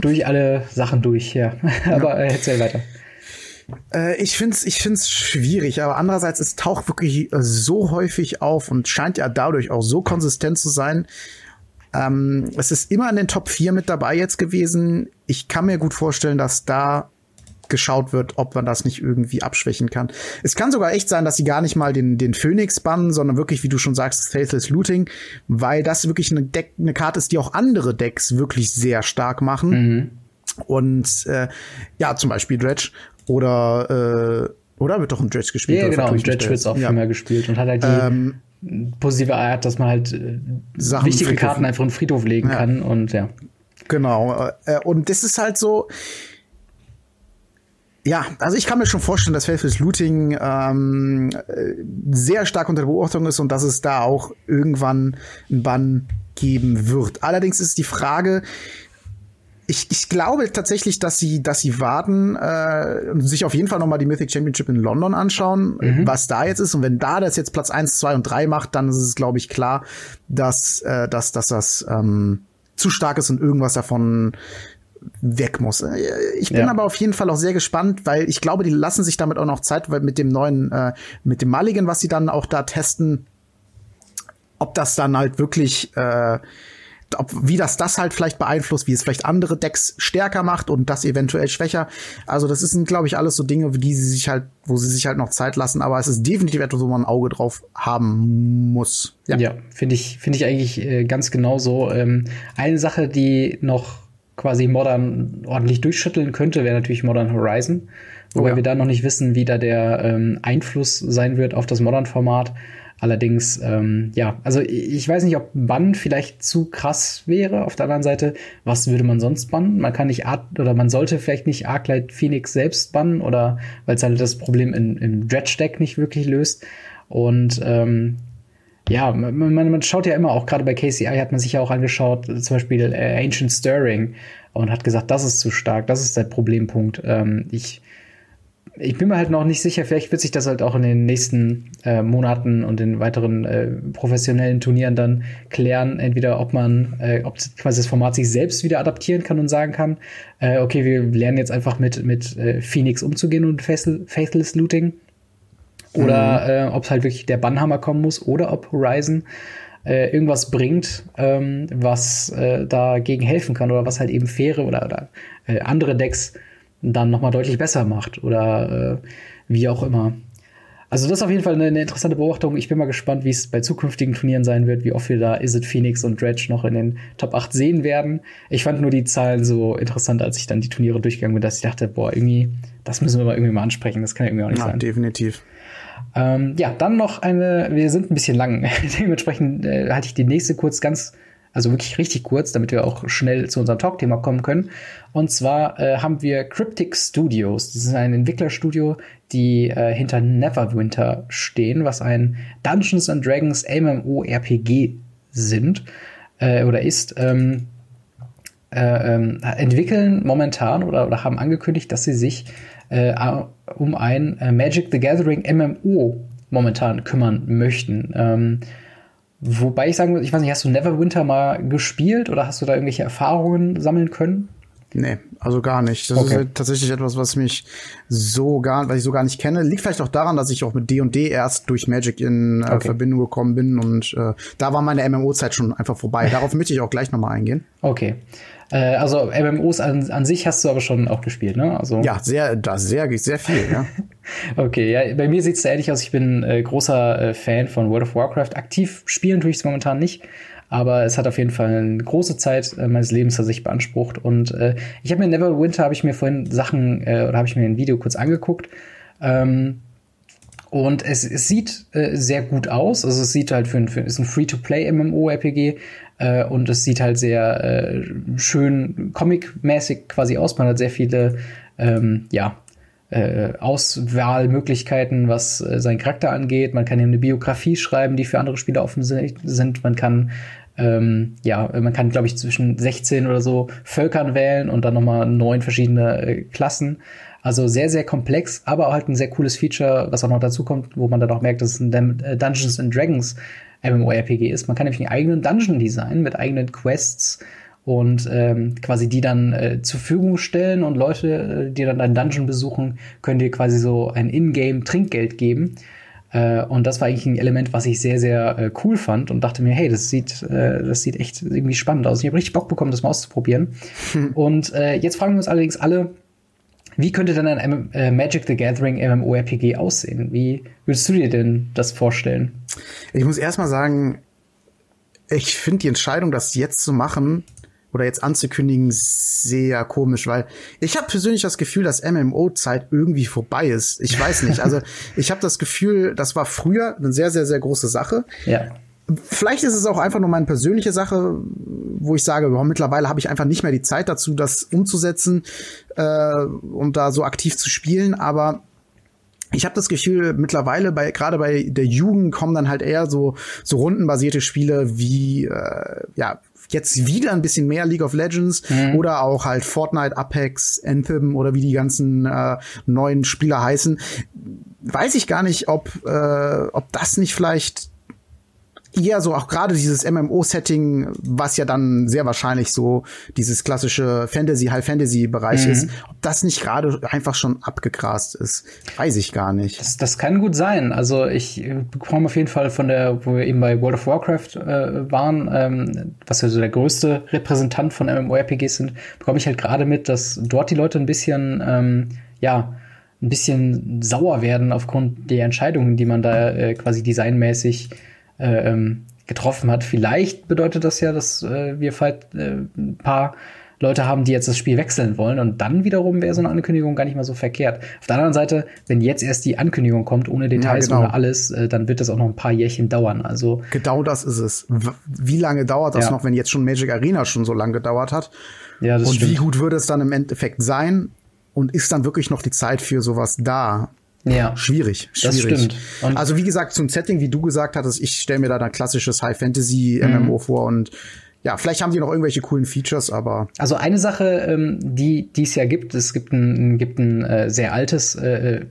durch alle Sachen durch. Ja, aber ja. Äh, erzähl weiter. Äh, ich finde es ich find's schwierig, aber andererseits, es taucht wirklich äh, so häufig auf und scheint ja dadurch auch so konsistent zu sein. Ähm, es ist immer in den Top 4 mit dabei jetzt gewesen. Ich kann mir gut vorstellen, dass da geschaut wird, ob man das nicht irgendwie abschwächen kann. Es kann sogar echt sein, dass sie gar nicht mal den, den Phoenix bannen, sondern wirklich, wie du schon sagst, Faithless Looting, weil das wirklich eine, Deck, eine Karte ist, die auch andere Decks wirklich sehr stark machen. Mhm. Und äh, ja, zum Beispiel Dredge. Oder, äh, oder wird doch ein Dredge gespielt? Ja, genau, Dredge wird auch ja. viel mehr gespielt und hat halt die ähm, positive Art, dass man halt äh, wichtige Friedhof. Karten einfach in den Friedhof legen ja. kann und ja. Genau. Äh, und das ist halt so. Ja, also ich kann mir schon vorstellen, dass Faithless Looting ähm, sehr stark unter Beobachtung ist und dass es da auch irgendwann einen Bann geben wird. Allerdings ist die Frage, ich, ich glaube tatsächlich, dass sie, dass sie warten äh, und sich auf jeden Fall noch mal die Mythic Championship in London anschauen, mhm. was da jetzt ist. Und wenn da das jetzt Platz eins, zwei und drei macht, dann ist es, glaube ich, klar, dass, äh, dass, dass das ähm, zu stark ist und irgendwas davon weg muss. Äh, ich bin ja. aber auf jeden Fall auch sehr gespannt, weil ich glaube, die lassen sich damit auch noch Zeit, weil mit dem neuen, äh, mit dem Mulligan, was sie dann auch da testen, ob das dann halt wirklich äh, ob, wie das das halt vielleicht beeinflusst, wie es vielleicht andere Decks stärker macht und das eventuell schwächer. Also das sind, glaube ich, alles so Dinge, die sie sich halt, wo sie sich halt noch Zeit lassen. Aber es ist definitiv etwas, wo man ein Auge drauf haben muss. Ja, ja finde ich, finde ich eigentlich äh, ganz genauso. Ähm, eine Sache, die noch quasi Modern ordentlich durchschütteln könnte, wäre natürlich Modern Horizon. Wobei oh ja. wir da noch nicht wissen, wie da der ähm, Einfluss sein wird auf das Modern-Format. Allerdings, ähm, ja, also ich weiß nicht, ob Bann vielleicht zu krass wäre. Auf der anderen Seite, was würde man sonst bannen? Man kann nicht Art oder man sollte vielleicht nicht Arclight Phoenix selbst bannen oder weil es halt das Problem in, im Dredge Deck nicht wirklich löst. Und ähm, ja, man, man, man schaut ja immer auch, gerade bei KCI hat man sich ja auch angeschaut, zum Beispiel äh, Ancient Stirring und hat gesagt, das ist zu stark, das ist der Problempunkt. Ähm, ich ich bin mir halt noch nicht sicher, vielleicht wird sich das halt auch in den nächsten äh, Monaten und in weiteren äh, professionellen Turnieren dann klären, entweder ob man, äh, ob quasi das Format sich selbst wieder adaptieren kann und sagen kann, äh, okay, wir lernen jetzt einfach mit, mit äh, Phoenix umzugehen und Faithless Looting. Oder mhm. äh, ob es halt wirklich der Bannhammer kommen muss oder ob Horizon äh, irgendwas bringt, ähm, was äh, dagegen helfen kann oder was halt eben faire oder, oder äh, andere Decks dann nochmal deutlich besser macht oder äh, wie auch immer. Also das ist auf jeden Fall eine, eine interessante Beobachtung. Ich bin mal gespannt, wie es bei zukünftigen Turnieren sein wird, wie oft wir da Is It Phoenix und Dredge noch in den Top 8 sehen werden. Ich fand nur die Zahlen so interessant, als ich dann die Turniere durchgegangen bin, dass ich dachte, boah, irgendwie, das müssen wir mal irgendwie mal ansprechen. Das kann ja irgendwie auch nicht ja, sein. definitiv. Ähm, ja, dann noch eine, wir sind ein bisschen lang. Dementsprechend äh, halte ich die nächste kurz ganz also wirklich richtig kurz, damit wir auch schnell zu unserem Talkthema kommen können. Und zwar äh, haben wir Cryptic Studios. Das ist ein Entwicklerstudio, die äh, hinter Neverwinter stehen, was ein Dungeons and Dragons MMORPG sind äh, oder ist. Ähm, äh, ähm, entwickeln momentan oder, oder haben angekündigt, dass sie sich äh, um ein äh, Magic the Gathering MMO momentan kümmern möchten. Ähm, Wobei ich sagen muss, ich weiß nicht, hast du Neverwinter mal gespielt oder hast du da irgendwelche Erfahrungen sammeln können? Nee, also gar nicht. Das okay. ist tatsächlich etwas, was mich so gar, was ich so gar nicht kenne. Liegt vielleicht auch daran, dass ich auch mit D&D erst durch Magic in äh, okay. Verbindung gekommen bin und äh, da war meine MMO-Zeit schon einfach vorbei. Darauf möchte ich auch gleich nochmal eingehen. Okay. Äh, also MMOs an, an sich hast du aber schon auch gespielt, ne? Also ja, sehr, da sehr, sehr viel, ja. okay, ja, bei mir sieht es ähnlich aus. Ich bin äh, großer äh, Fan von World of Warcraft. Aktiv spielen tue ich es momentan nicht, aber es hat auf jeden Fall eine große Zeit äh, meines Lebens sich beansprucht. Und äh, ich habe mir Neverwinter, habe ich mir vorhin Sachen äh, oder habe ich mir ein Video kurz angeguckt. Ähm, und es, es sieht äh, sehr gut aus. Also es sieht halt für, für ist ein Free-to-Play MMO-RPG äh, und es sieht halt sehr äh, schön comic-mäßig quasi aus. Man hat sehr viele ähm, ja, äh, Auswahlmöglichkeiten, was äh, seinen Charakter angeht. Man kann ihm eine Biografie schreiben, die für andere Spieler offen sind. Man kann ähm, ja, man kann, glaube ich, zwischen 16 oder so Völkern wählen und dann nochmal neun verschiedene äh, Klassen. Also sehr, sehr komplex, aber halt ein sehr cooles Feature, was auch noch dazu kommt, wo man dann auch merkt, dass es ein äh, Dungeons and Dragons MMORPG ist. Man kann nämlich einen eigenen Dungeon designen mit eigenen Quests und ähm, quasi die dann äh, zur Verfügung stellen und Leute, äh, die dann deinen Dungeon besuchen, können dir quasi so ein Ingame Trinkgeld geben. Äh, und das war eigentlich ein Element, was ich sehr, sehr äh, cool fand und dachte mir, hey, das sieht, äh, das sieht echt irgendwie spannend aus. Ich habe richtig Bock bekommen, das mal auszuprobieren. Hm. Und äh, jetzt fragen wir uns allerdings alle, wie könnte denn ein M äh, Magic the Gathering MMORPG aussehen? Wie würdest du dir denn das vorstellen? Ich muss erstmal sagen, ich finde die Entscheidung, das jetzt zu machen oder jetzt anzukündigen, sehr komisch, weil ich habe persönlich das Gefühl, dass MMO-Zeit irgendwie vorbei ist. Ich weiß nicht. Also ich habe das Gefühl, das war früher eine sehr, sehr, sehr große Sache. Ja. Vielleicht ist es auch einfach nur meine persönliche Sache, wo ich sage, boah, mittlerweile habe ich einfach nicht mehr die Zeit dazu, das umzusetzen äh, und da so aktiv zu spielen. Aber ich habe das Gefühl, mittlerweile bei gerade bei der Jugend kommen dann halt eher so so rundenbasierte Spiele wie äh, ja jetzt wieder ein bisschen mehr League of Legends mhm. oder auch halt Fortnite, Apex, Anthem oder wie die ganzen äh, neuen Spieler heißen. Weiß ich gar nicht, ob äh, ob das nicht vielleicht eher so auch gerade dieses MMO-Setting, was ja dann sehr wahrscheinlich so dieses klassische Fantasy, High-Fantasy-Bereich mhm. ist, ob das nicht gerade einfach schon abgegrast ist, weiß ich gar nicht. Das, das kann gut sein. Also ich bekomme auf jeden Fall von der, wo wir eben bei World of Warcraft äh, waren, ähm, was ja so der größte Repräsentant von MMORPGs sind, bekomme ich halt gerade mit, dass dort die Leute ein bisschen, ähm, ja, ein bisschen sauer werden aufgrund der Entscheidungen, die man da äh, quasi designmäßig ähm, getroffen hat. Vielleicht bedeutet das ja, dass äh, wir vielleicht äh, ein paar Leute haben, die jetzt das Spiel wechseln wollen. Und dann wiederum wäre so eine Ankündigung gar nicht mal so verkehrt. Auf der anderen Seite, wenn jetzt erst die Ankündigung kommt, ohne Details, ja, genau. ohne alles, äh, dann wird das auch noch ein paar Jährchen dauern. Also genau das ist es. Wie lange dauert das ja. noch, wenn jetzt schon Magic Arena schon so lange gedauert hat? Ja, das Und stimmt. wie gut würde es dann im Endeffekt sein? Und ist dann wirklich noch die Zeit für sowas da? Ja. Schwierig, schwierig. Das stimmt. Und also wie gesagt, zum Setting, wie du gesagt hattest, ich stelle mir da ein klassisches High Fantasy MMO mhm. vor und ja, vielleicht haben die noch irgendwelche coolen Features, aber. Also eine Sache, ähm, die die es ja gibt, es gibt ein, gibt ein äh, sehr altes äh, äh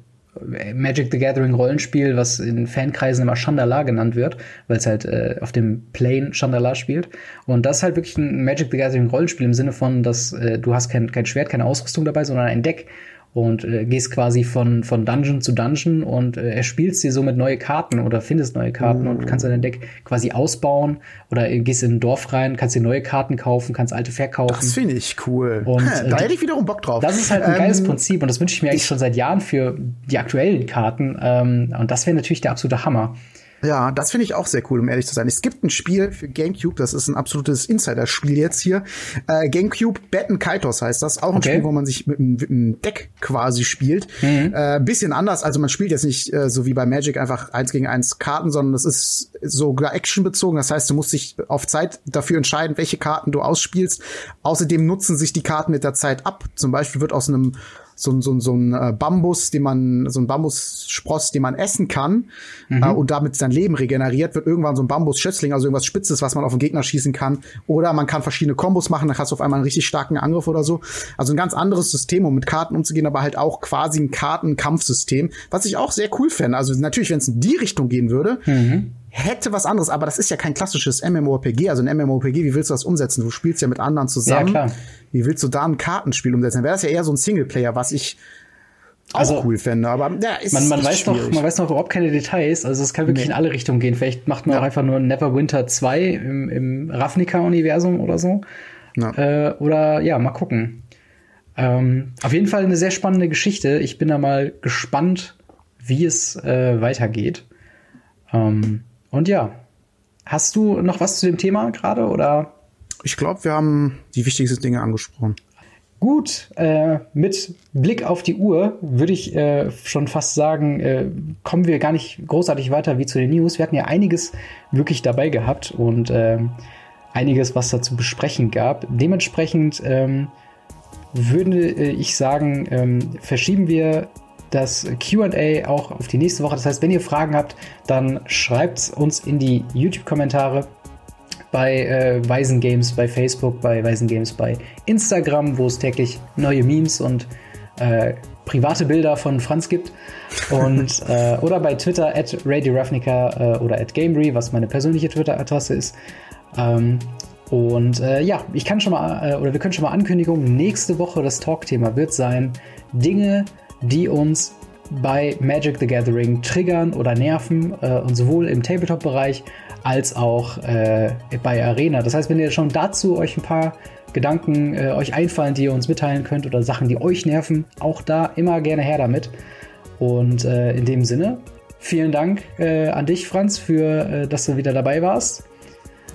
Magic the Gathering Rollenspiel, was in Fankreisen immer Chandala genannt wird, weil es halt äh, auf dem Plane Chandala spielt. Und das ist halt wirklich ein Magic the Gathering Rollenspiel im Sinne von, dass äh, du hast kein, kein Schwert, keine Ausrüstung dabei, sondern ein Deck und äh, gehst quasi von, von Dungeon zu Dungeon und äh, erspielst dir somit neue Karten oder findest neue Karten mm. und kannst dein Deck quasi ausbauen oder äh, gehst in ein Dorf rein, kannst dir neue Karten kaufen, kannst alte verkaufen. Das finde ich cool. Und, äh, da hätte ich wiederum Bock drauf. Das ist halt ein ähm, geiles Prinzip und das wünsche ich mir eigentlich schon seit Jahren für die aktuellen Karten. Ähm, und das wäre natürlich der absolute Hammer. Ja, das finde ich auch sehr cool, um ehrlich zu sein. Es gibt ein Spiel für GameCube, das ist ein absolutes Insider-Spiel jetzt hier. Äh, GameCube Batten Kaitos heißt das. Auch ein okay. Spiel, wo man sich mit, mit einem Deck quasi spielt. Mhm. Äh, bisschen anders, also man spielt jetzt nicht äh, so wie bei Magic einfach eins gegen eins Karten, sondern das ist sogar actionbezogen. Das heißt, du musst dich auf Zeit dafür entscheiden, welche Karten du ausspielst. Außerdem nutzen sich die Karten mit der Zeit ab. Zum Beispiel wird aus einem so, so, so ein äh, Bambus, den man, so ein Bambusspross, den man essen kann mhm. äh, und damit sein Leben regeneriert, wird irgendwann so ein Bambusschötzling, also irgendwas Spitzes, was man auf den Gegner schießen kann. Oder man kann verschiedene Kombos machen, dann hast du auf einmal einen richtig starken Angriff oder so. Also ein ganz anderes System, um mit Karten umzugehen, aber halt auch quasi ein Kartenkampfsystem, was ich auch sehr cool fände. Also natürlich, wenn es in die Richtung gehen würde, mhm hätte was anderes, aber das ist ja kein klassisches MMORPG. Also ein MMORPG, wie willst du das umsetzen? Du spielst ja mit anderen zusammen. Ja, klar. Wie willst du da ein Kartenspiel umsetzen? Dann wäre das ja eher so ein Singleplayer, was ich auch also, cool fände, aber ja, ist man, man weiß schwierig. noch, man weiß noch überhaupt keine Details. Also es kann wirklich nee. in alle Richtungen gehen. Vielleicht macht man ja. auch einfach nur Neverwinter 2 im, im Ravnica-Universum oder so. Ja. Äh, oder ja, mal gucken. Ähm, auf jeden Fall eine sehr spannende Geschichte. Ich bin da mal gespannt, wie es äh, weitergeht. Ähm, und ja, hast du noch was zu dem Thema gerade oder? Ich glaube, wir haben die wichtigsten Dinge angesprochen. Gut, äh, mit Blick auf die Uhr würde ich äh, schon fast sagen, äh, kommen wir gar nicht großartig weiter wie zu den News. Wir hatten ja einiges wirklich dabei gehabt und äh, einiges, was da zu besprechen gab. Dementsprechend ähm, würde äh, ich sagen, ähm, verschieben wir das QA auch auf die nächste Woche. Das heißt, wenn ihr Fragen habt, dann schreibt uns in die YouTube-Kommentare bei äh, Weisen Games bei Facebook, bei Weisen Games bei Instagram, wo es täglich neue Memes und äh, private Bilder von Franz gibt. Und, äh, oder bei Twitter at Radio Ravnica äh, oder at Gamery, was meine persönliche Twitter-Adresse ist. Ähm, und äh, ja, ich kann schon mal, äh, oder wir können schon mal Ankündigung, nächste Woche das Talkthema wird sein Dinge, die uns bei Magic the Gathering triggern oder nerven äh, und sowohl im Tabletop-Bereich als auch äh, bei Arena. Das heißt, wenn ihr schon dazu euch ein paar Gedanken äh, euch einfallen, die ihr uns mitteilen könnt oder Sachen, die euch nerven, auch da immer gerne her damit. Und äh, in dem Sinne, vielen Dank äh, an dich, Franz, für äh, dass du wieder dabei warst.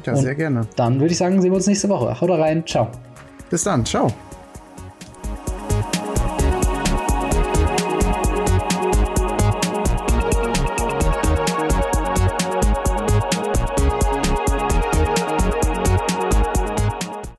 Ja, und sehr gerne. Dann würde ich sagen, sehen wir uns nächste Woche. Haut rein, ciao. Bis dann, ciao.